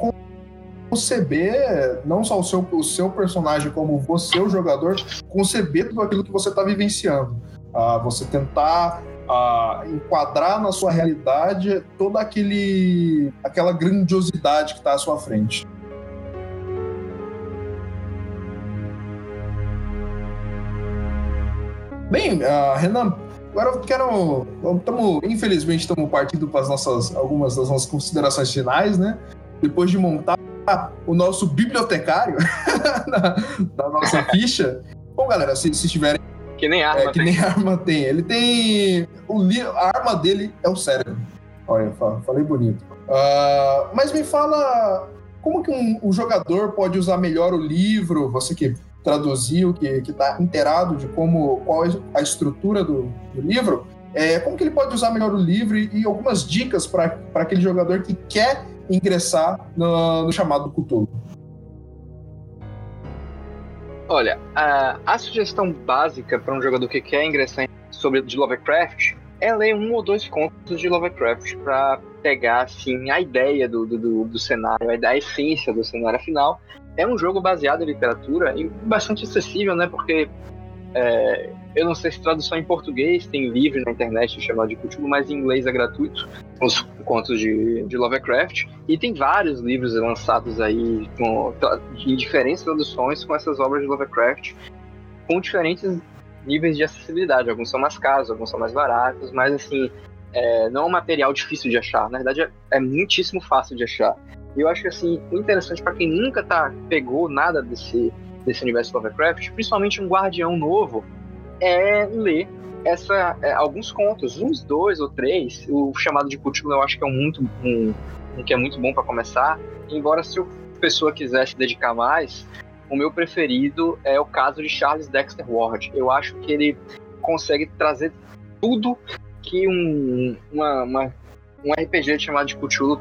conceber não só o seu, o seu personagem como você, o jogador, conceber tudo aquilo que você está vivenciando. Ah, você tentar ah, enquadrar na sua realidade toda aquele, aquela grandiosidade que está à sua frente. Bem, uh, Renan, agora eu quero. Tamo, infelizmente, estamos partindo para as nossas, algumas das nossas considerações finais, né? Depois de montar o nosso bibliotecário da, da, nossa ficha. Bom, galera, se, se tiverem. Que nem arma é, que tem. nem arma tem. Ele tem. O li, a arma dele é o cérebro. Olha, falei bonito. Uh, mas me fala como que um, um, jogador pode usar melhor o livro? Você que traduziu, que está inteirado de como qual é a estrutura do, do livro, é, como que ele pode usar melhor o livro e, e algumas dicas para aquele jogador que quer ingressar no, no chamado Cthulhu? Olha, a, a sugestão básica para um jogador que quer ingressar sobre de Lovecraft é ler um ou dois contos de Lovecraft para pegar assim a ideia do, do, do cenário, a essência do cenário. Afinal, é um jogo baseado em literatura e bastante acessível, né? Porque é, eu não sei se tradução em português tem livro na internet chamado de Cthulhu, mas em inglês é gratuito, os contos de, de Lovecraft. E tem vários livros lançados aí com, em diferentes traduções com essas obras de Lovecraft, com diferentes níveis de acessibilidade. Alguns são mais caros, alguns são mais baratos, mas assim, é, não é um material difícil de achar. Na verdade, é, é muitíssimo fácil de achar. E eu acho que assim, interessante para quem nunca tá pegou nada desse desse universo Lovecraft, principalmente um guardião novo, é ler essa é, alguns contos, uns dois ou três. O chamado de Cthulhu eu acho que é um muito um, um que é muito bom para começar. Embora se a pessoa quiser se dedicar mais, o meu preferido é o caso de Charles Dexter Ward. Eu acho que ele consegue trazer tudo que um, uma, uma um RPG chamado de Cthulhu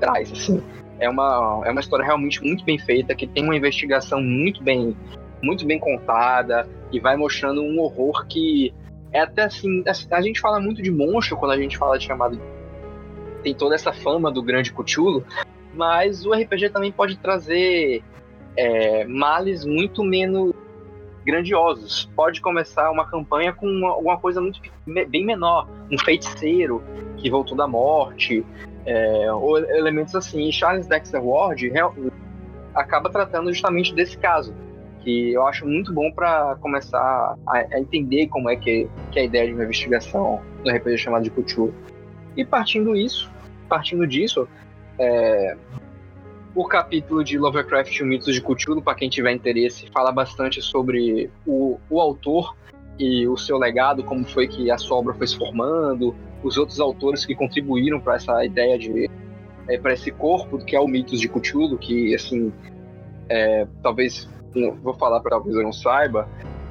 traz, assim. É uma, é uma história realmente muito bem feita, que tem uma investigação muito bem, muito bem contada e vai mostrando um horror que é até assim, a gente fala muito de monstro quando a gente fala de chamado tem toda essa fama do grande Cthulhu, mas o RPG também pode trazer é, males muito menos grandiosos. Pode começar uma campanha com uma, alguma coisa muito bem menor, um feiticeiro que voltou da morte, é, ou elementos assim. E Charles Dexter Ward acaba tratando justamente desse caso, que eu acho muito bom para começar a, a, entender como é que, que é a ideia de uma investigação no RPG chamado de Cthulhu. E partindo isso, partindo disso, é, o capítulo de Lovecraft e Mitos de Cthulhu, para quem tiver interesse, fala bastante sobre o, o autor e o seu legado, como foi que a sua obra foi se formando, os outros autores que contribuíram para essa ideia de é, para esse corpo que é o mitos de Cthulhu, que assim é, talvez vou falar para talvez eu não saiba,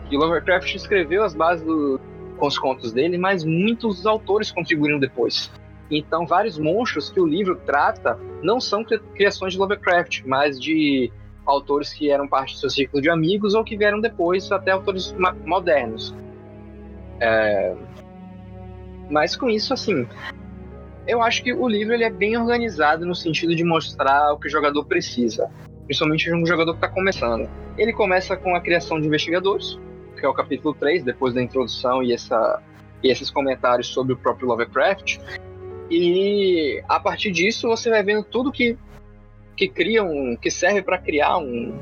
que Lovecraft escreveu as bases do, com os contos dele, mas muitos autores contribuíram depois. Então, vários monstros que o livro trata não são criações de Lovecraft, mas de autores que eram parte do seu círculo de amigos ou que vieram depois, até autores modernos. É... Mas com isso, assim, eu acho que o livro ele é bem organizado no sentido de mostrar o que o jogador precisa, principalmente um jogador que está começando. Ele começa com a criação de investigadores, que é o capítulo 3, depois da introdução e, essa, e esses comentários sobre o próprio Lovecraft. E a partir disso você vai vendo tudo que, que cria um, que serve para criar um,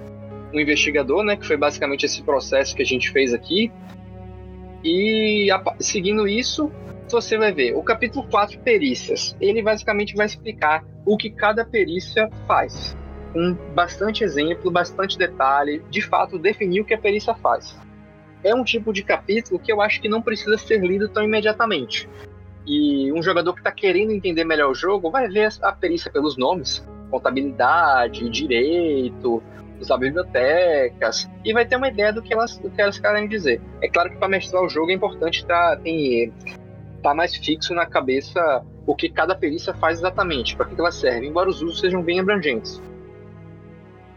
um investigador, né? Que foi basicamente esse processo que a gente fez aqui. E a, seguindo isso, você vai ver o capítulo 4, perícias. Ele basicamente vai explicar o que cada perícia faz. Com bastante exemplo, bastante detalhe, de fato definir o que a perícia faz é um tipo de capítulo que eu acho que não precisa ser lido tão imediatamente. E um jogador que está querendo entender melhor o jogo vai ver a perícia pelos nomes, contabilidade, direito, usar bibliotecas, e vai ter uma ideia do que elas, do que elas querem dizer. É claro que para mestrar o jogo é importante estar tá, tá mais fixo na cabeça o que cada perícia faz exatamente, para que ela serve, embora os usos sejam bem abrangentes.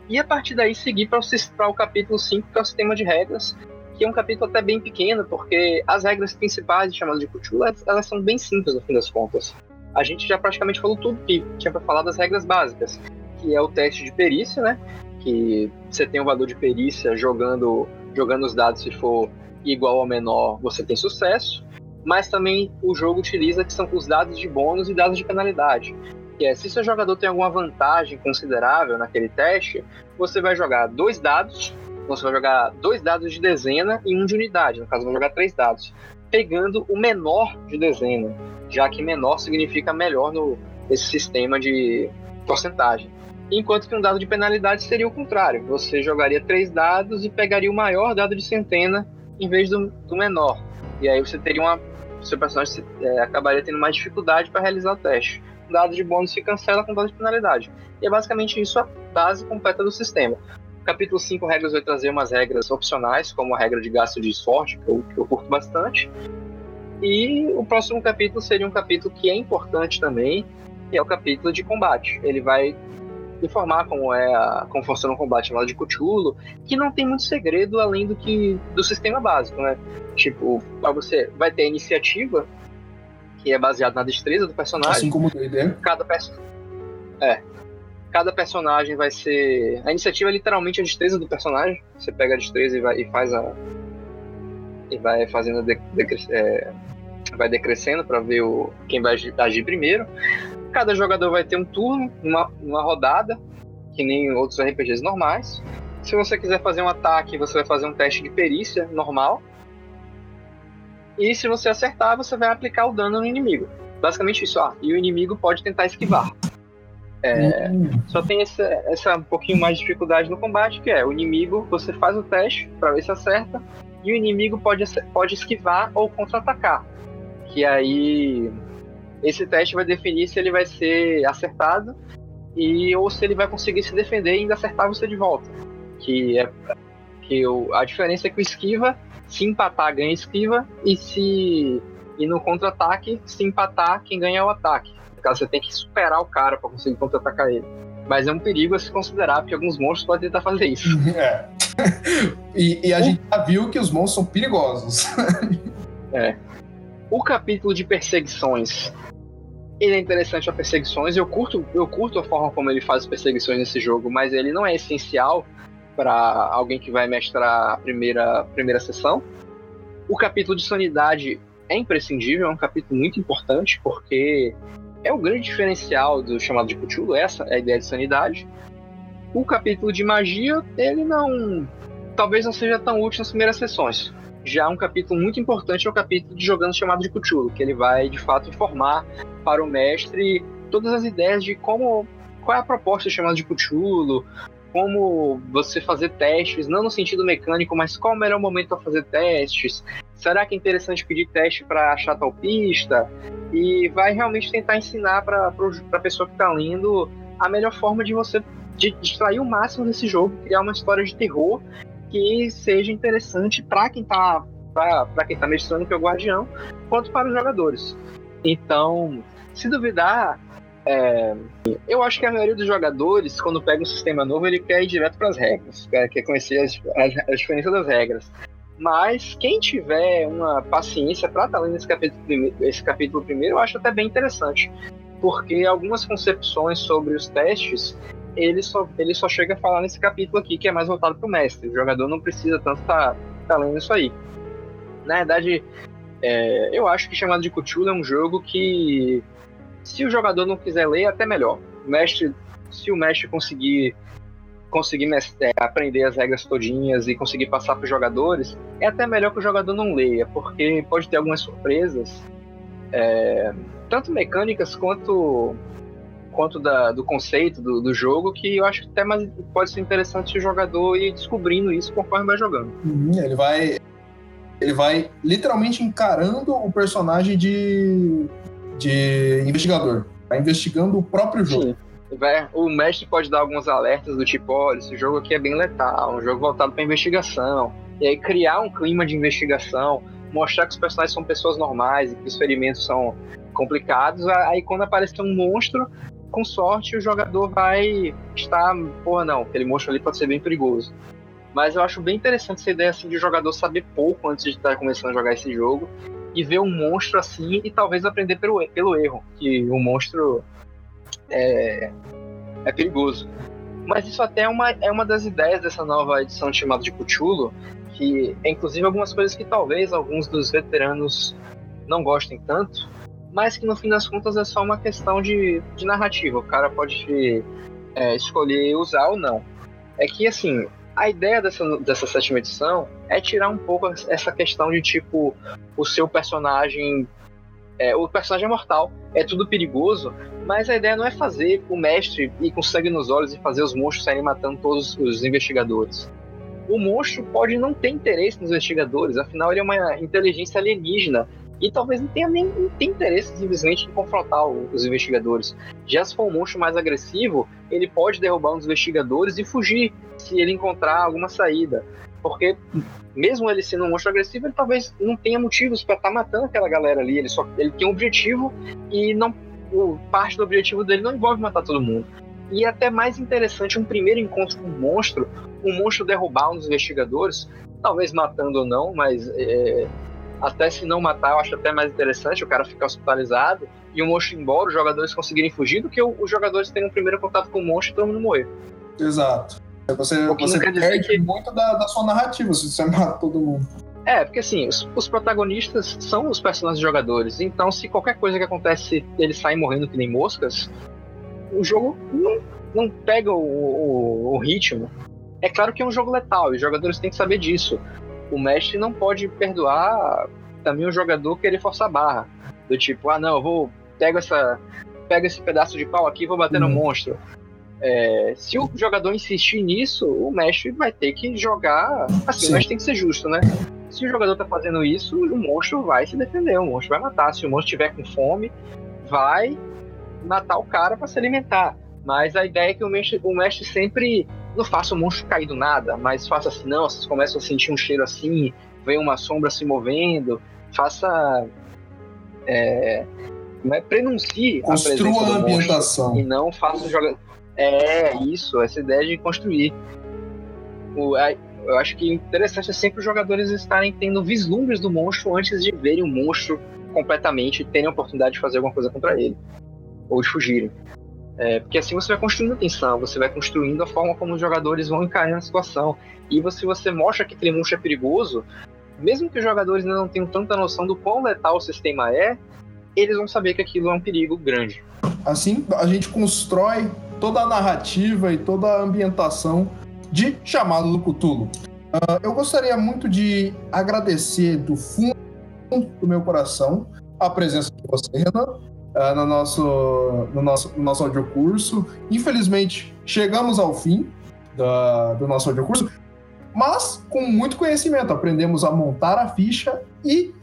E a partir daí seguir para o, o capítulo 5, que é o sistema de regras, que é um capítulo até bem pequeno, porque as regras principais de chamada de Cthulhu, elas são bem simples no fim das contas. A gente já praticamente falou tudo que tinha para falar das regras básicas, que é o teste de perícia, né? Que você tem um valor de perícia jogando, jogando os dados se for igual ou menor, você tem sucesso. Mas também o jogo utiliza que são os dados de bônus e dados de penalidade. Que é, se seu jogador tem alguma vantagem considerável naquele teste, você vai jogar dois dados você vai jogar dois dados de dezena e um de unidade. No caso, vai jogar três dados. Pegando o menor de dezena, já que menor significa melhor no, nesse sistema de porcentagem. Enquanto que um dado de penalidade seria o contrário. Você jogaria três dados e pegaria o maior dado de centena em vez do, do menor. E aí você teria uma. Seu personagem é, acabaria tendo mais dificuldade para realizar o teste. O dado de bônus se cancela com dado de penalidade. E é basicamente isso a base completa do sistema capítulo 5 regras vai trazer umas regras opcionais, como a regra de gasto de sorte, que eu, que eu curto bastante. E o próximo capítulo seria um capítulo que é importante também, que é o capítulo de combate. Ele vai informar como é a, como funciona o combate lá de Cthulhu, que não tem muito segredo além do que do sistema básico, né? Tipo, você vai ter a iniciativa, que é baseada na destreza do personagem. Assim como o ideia. Cada personagem. É, cada personagem vai ser. A iniciativa é literalmente a destreza do personagem. Você pega a destreza e, vai, e faz a. E vai fazendo. De, de, é, vai decrescendo para ver o, quem vai agir primeiro. Cada jogador vai ter um turno, uma, uma rodada, que nem outros RPGs normais. Se você quiser fazer um ataque, você vai fazer um teste de perícia normal. E se você acertar, você vai aplicar o dano no inimigo. Basicamente isso. Ah, e o inimigo pode tentar esquivar. É, hum. Só tem essa, essa um pouquinho mais de dificuldade no combate, que é o inimigo, você faz o teste para ver se acerta, e o inimigo pode, pode esquivar ou contra-atacar. Que aí esse teste vai definir se ele vai ser acertado e ou se ele vai conseguir se defender e ainda acertar você de volta. Que é que o, a diferença é que o esquiva, se empatar, ganha esquiva, e se e no contra-ataque, se empatar, quem ganha é o ataque. No caso, você tem que superar o cara para conseguir contra-atacar ele. Mas é um perigo a se considerar, porque alguns monstros podem tentar fazer isso. É. E, e a o... gente já viu que os monstros são perigosos. é. O capítulo de perseguições. Ele é interessante a perseguições. Eu curto, eu curto a forma como ele faz as perseguições nesse jogo, mas ele não é essencial para alguém que vai mestrar a primeira, primeira sessão. O capítulo de sanidade é imprescindível, é um capítulo muito importante, porque é o grande diferencial do chamado de Cthulhu, essa é a ideia de sanidade. O capítulo de magia, ele não. talvez não seja tão útil nas primeiras sessões. Já um capítulo muito importante é o capítulo de jogando chamado de Cthulhu, que ele vai de fato informar para o mestre todas as ideias de como. qual é a proposta do chamado de Cthulhu, como você fazer testes, não no sentido mecânico, mas qual o melhor momento para fazer testes, será que é interessante pedir teste para achar tal pista? E vai realmente tentar ensinar para a pessoa que está lendo a melhor forma de você de extrair o máximo desse jogo, criar uma história de terror que seja interessante para quem está para quem tá mestrando, que é o Guardião, quanto para os jogadores. Então, se duvidar, é, eu acho que a maioria dos jogadores, quando pega um sistema novo, ele quer ir direto para as regras, quer conhecer as, as, as diferenças das regras. Mas quem tiver uma paciência para estar lendo esse capítulo, esse capítulo primeiro, eu acho até bem interessante. Porque algumas concepções sobre os testes, ele só, ele só chega a falar nesse capítulo aqui, que é mais voltado para o mestre. O jogador não precisa tanto estar tá, tá lendo isso aí. Na verdade, é, eu acho que Chamado de Cthulhu é um jogo que, se o jogador não quiser ler, é até melhor. O mestre, se o mestre conseguir conseguir é, aprender as regras todinhas e conseguir passar para os jogadores, é até melhor que o jogador não leia, porque pode ter algumas surpresas, é, tanto mecânicas quanto quanto da, do conceito do, do, jogo, que eu acho que até mais, pode ser interessante o jogador ir descobrindo isso conforme vai jogando. Uhum, ele vai ele vai literalmente encarando o personagem de, de investigador. Vai investigando o próprio jogo. Sim. O mestre pode dar alguns alertas do tipo, olha, esse jogo aqui é bem letal, um jogo voltado para investigação. E aí criar um clima de investigação, mostrar que os personagens são pessoas normais e que os ferimentos são complicados. Aí quando aparecer um monstro, com sorte o jogador vai estar, porra não, aquele monstro ali pode ser bem perigoso. Mas eu acho bem interessante essa ideia assim, de jogador saber pouco antes de estar começando a jogar esse jogo e ver um monstro assim e talvez aprender pelo, pelo erro, que o monstro é, é perigoso. Mas isso até é uma, é uma das ideias dessa nova edição chamada de Cthulhu, que é inclusive algumas coisas que talvez alguns dos veteranos não gostem tanto, mas que no fim das contas é só uma questão de, de narrativa. O cara pode é, escolher usar ou não. É que, assim, a ideia dessa, dessa sétima edição é tirar um pouco essa questão de tipo o seu personagem. É, o personagem é mortal, é tudo perigoso, mas a ideia não é fazer o mestre ir com sangue nos olhos e fazer os monstros saírem matando todos os investigadores. O monstro pode não ter interesse nos investigadores, afinal ele é uma inteligência alienígena e talvez não tenha nem não tenha interesse simplesmente em confrontar os investigadores. Já se for um monstro mais agressivo, ele pode derrubar um dos investigadores e fugir se ele encontrar alguma saída. Porque, mesmo ele sendo um monstro agressivo, ele talvez não tenha motivos para estar tá matando aquela galera ali. Ele só ele tem um objetivo e não o, parte do objetivo dele não envolve matar todo mundo. E é até mais interessante um primeiro encontro com um monstro, um monstro derrubar um dos investigadores, talvez matando ou não, mas é, até se não matar, eu acho até mais interessante o cara ficar hospitalizado e o monstro ir embora, os jogadores conseguirem fugir, do que os jogadores terem um primeiro contato com o monstro e todo mundo morrer. Exato. Você, você perde que... muito da, da, sua narrativa se você mata todo mundo. É, porque assim, os, os, protagonistas são os personagens jogadores, então se qualquer coisa que acontece eles saem morrendo que nem moscas, o jogo não, não pega o, o, o ritmo. É claro que é um jogo letal e os jogadores têm que saber disso o mestre não pode perdoar também o jogador querer forçar a barra. Do tipo, ah não, eu vou. Pego essa. Pego esse pedaço de pau aqui e vou bater uhum. no monstro. É, se o jogador insistir nisso, o mestre vai ter que jogar. Assim, Sim. mestre tem que ser justo, né? Se o jogador tá fazendo isso, o monstro vai se defender, o monstro vai matar. Se o monstro tiver com fome, vai matar o cara para se alimentar. Mas a ideia é que o mestre, o mestre sempre não faça o monstro cair do nada, mas faça assim, não, vocês começam a sentir um cheiro assim, vem uma sombra se movendo, faça. É, é, prenuncie Construa a, a ambientação. E não faça o jogador. É, isso, essa ideia de construir. O, eu acho que interessante é sempre os jogadores estarem tendo vislumbres do monstro antes de verem o monstro completamente e terem a oportunidade de fazer alguma coisa contra ele. Ou de fugirem. É, porque assim você vai construindo tensão, você vai construindo a forma como os jogadores vão encarando a situação. E se você, você mostra que aquele monstro é perigoso, mesmo que os jogadores ainda não tenham tanta noção do quão letal o sistema é, eles vão saber que aquilo é um perigo grande. Assim, a gente constrói toda a narrativa e toda a ambientação de Chamado do Cthulhu. Uh, eu gostaria muito de agradecer do fundo do meu coração a presença de você, Renan, uh, no, nosso, no, nosso, no nosso audiocurso. Infelizmente, chegamos ao fim da, do nosso audiocurso, mas com muito conhecimento. Aprendemos a montar a ficha e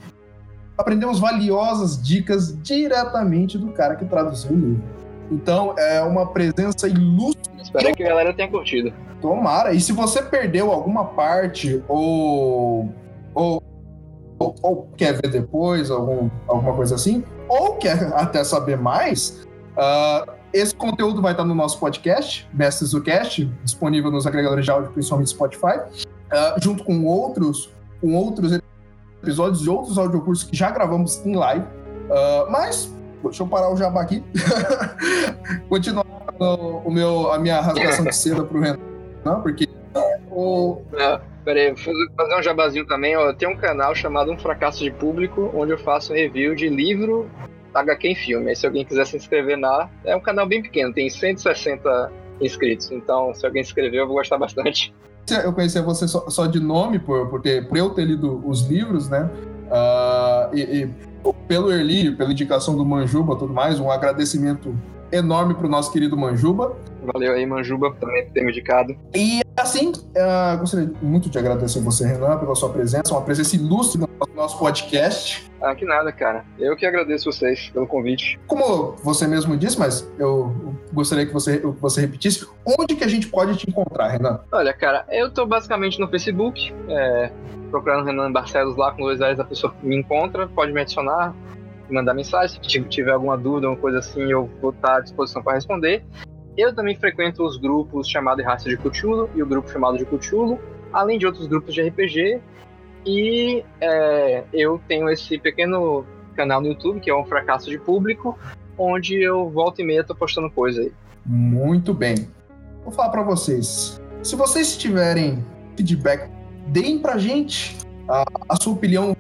aprendemos valiosas dicas diretamente do cara que traduziu o livro. Então é uma presença ilustre. Espero que a galera tenha curtido. Tomara. E se você perdeu alguma parte ou, ou, ou, ou quer ver depois, algum, alguma coisa assim, ou quer até saber mais, uh, esse conteúdo vai estar no nosso podcast, Mestres do Cast, disponível nos agregadores de áudio, principalmente Spotify, uh, junto com outros, com outros episódios de outros audiocursos que já gravamos em live. Uh, mas, deixa eu parar o jabá aqui. Continuar o meu, a minha rasgação de seda pro Renan, porque o... É, peraí, fazer um jabazinho também. Ó, tem um canal chamado Um Fracasso de Público, onde eu faço review de livro HQ em filme. Aí, se alguém quiser se inscrever lá, é um canal bem pequeno, tem 160 inscritos. Então, se alguém se inscrever, eu vou gostar bastante eu conhecia você só, só, de nome, por, por, ter, por eu ter lido os livros, né? Uh, e, e, pelo Erli, pela indicação do Manjuba tudo mais, um agradecimento enorme para o nosso querido Manjuba. Valeu aí, Manjuba, também por ter me indicado. E assim, uh, gostaria muito de agradecer você, Renan, pela sua presença, uma presença ilustre nosso podcast. Ah, que nada, cara. Eu que agradeço vocês pelo convite. Como você mesmo disse, mas eu gostaria que você, você repetisse, onde que a gente pode te encontrar, Renan? Olha, cara, eu tô basicamente no Facebook, é, procurando Renan Barcelos lá com dois L's, a pessoa me encontra, pode me adicionar, mandar mensagem, se tiver alguma dúvida, uma coisa assim, eu vou estar à disposição para responder. Eu também frequento os grupos chamado Raça de Cthulhu e o grupo chamado de Cthulhu, além de outros grupos de RPG. E é, eu tenho esse pequeno canal no YouTube, que é um fracasso de público, onde eu volto e meia tô postando coisa aí. Muito bem. Vou falar para vocês. Se vocês tiverem feedback, deem pra gente a, a sua opinião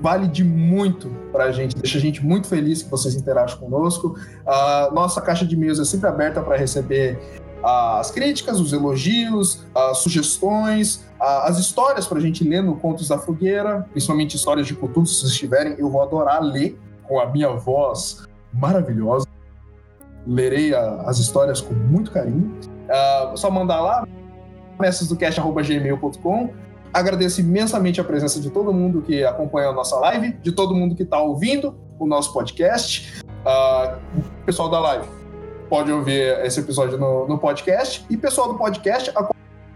vale de muito para a gente, deixa a gente muito feliz que vocês interagem conosco. A nossa caixa de e-mails é sempre aberta para receber as críticas, os elogios, as sugestões, as histórias para a gente ler no Contos da Fogueira, principalmente histórias de cultura, se vocês tiverem, eu vou adorar ler com a minha voz maravilhosa. Lerei a, as histórias com muito carinho. Uh, só mandar lá, mestresdocast.gmail.com Agradeço imensamente a presença de todo mundo que acompanha a nossa live, de todo mundo que está ouvindo o nosso podcast. Uh, pessoal da live pode ouvir esse episódio no, no podcast. E pessoal do podcast,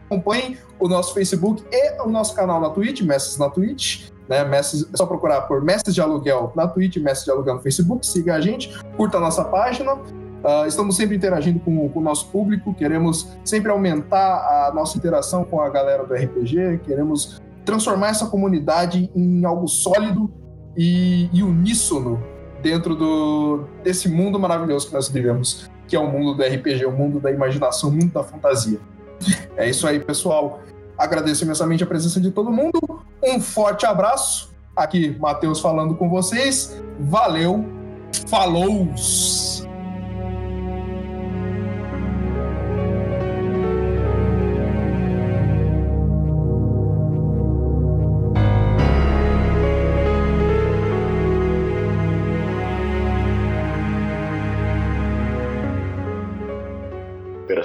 acompanhem o nosso Facebook e o nosso canal na Twitch, Mestres na Twitch. Né, Mestres, é só procurar por Mestres de Aluguel na Twitch, Mestres de Aluguel no Facebook, siga a gente, curta a nossa página. Uh, estamos sempre interagindo com, com, o nosso público, queremos sempre aumentar a nossa interação com a galera do RPG, queremos transformar essa comunidade em algo sólido e, e uníssono dentro do, desse mundo maravilhoso que nós vivemos, que é o mundo do RPG, o mundo da imaginação, o mundo da fantasia. É isso aí, pessoal. Agradeço imensamente a presença de todo mundo. Um forte abraço. Aqui, Matheus falando com vocês. Valeu. Falou!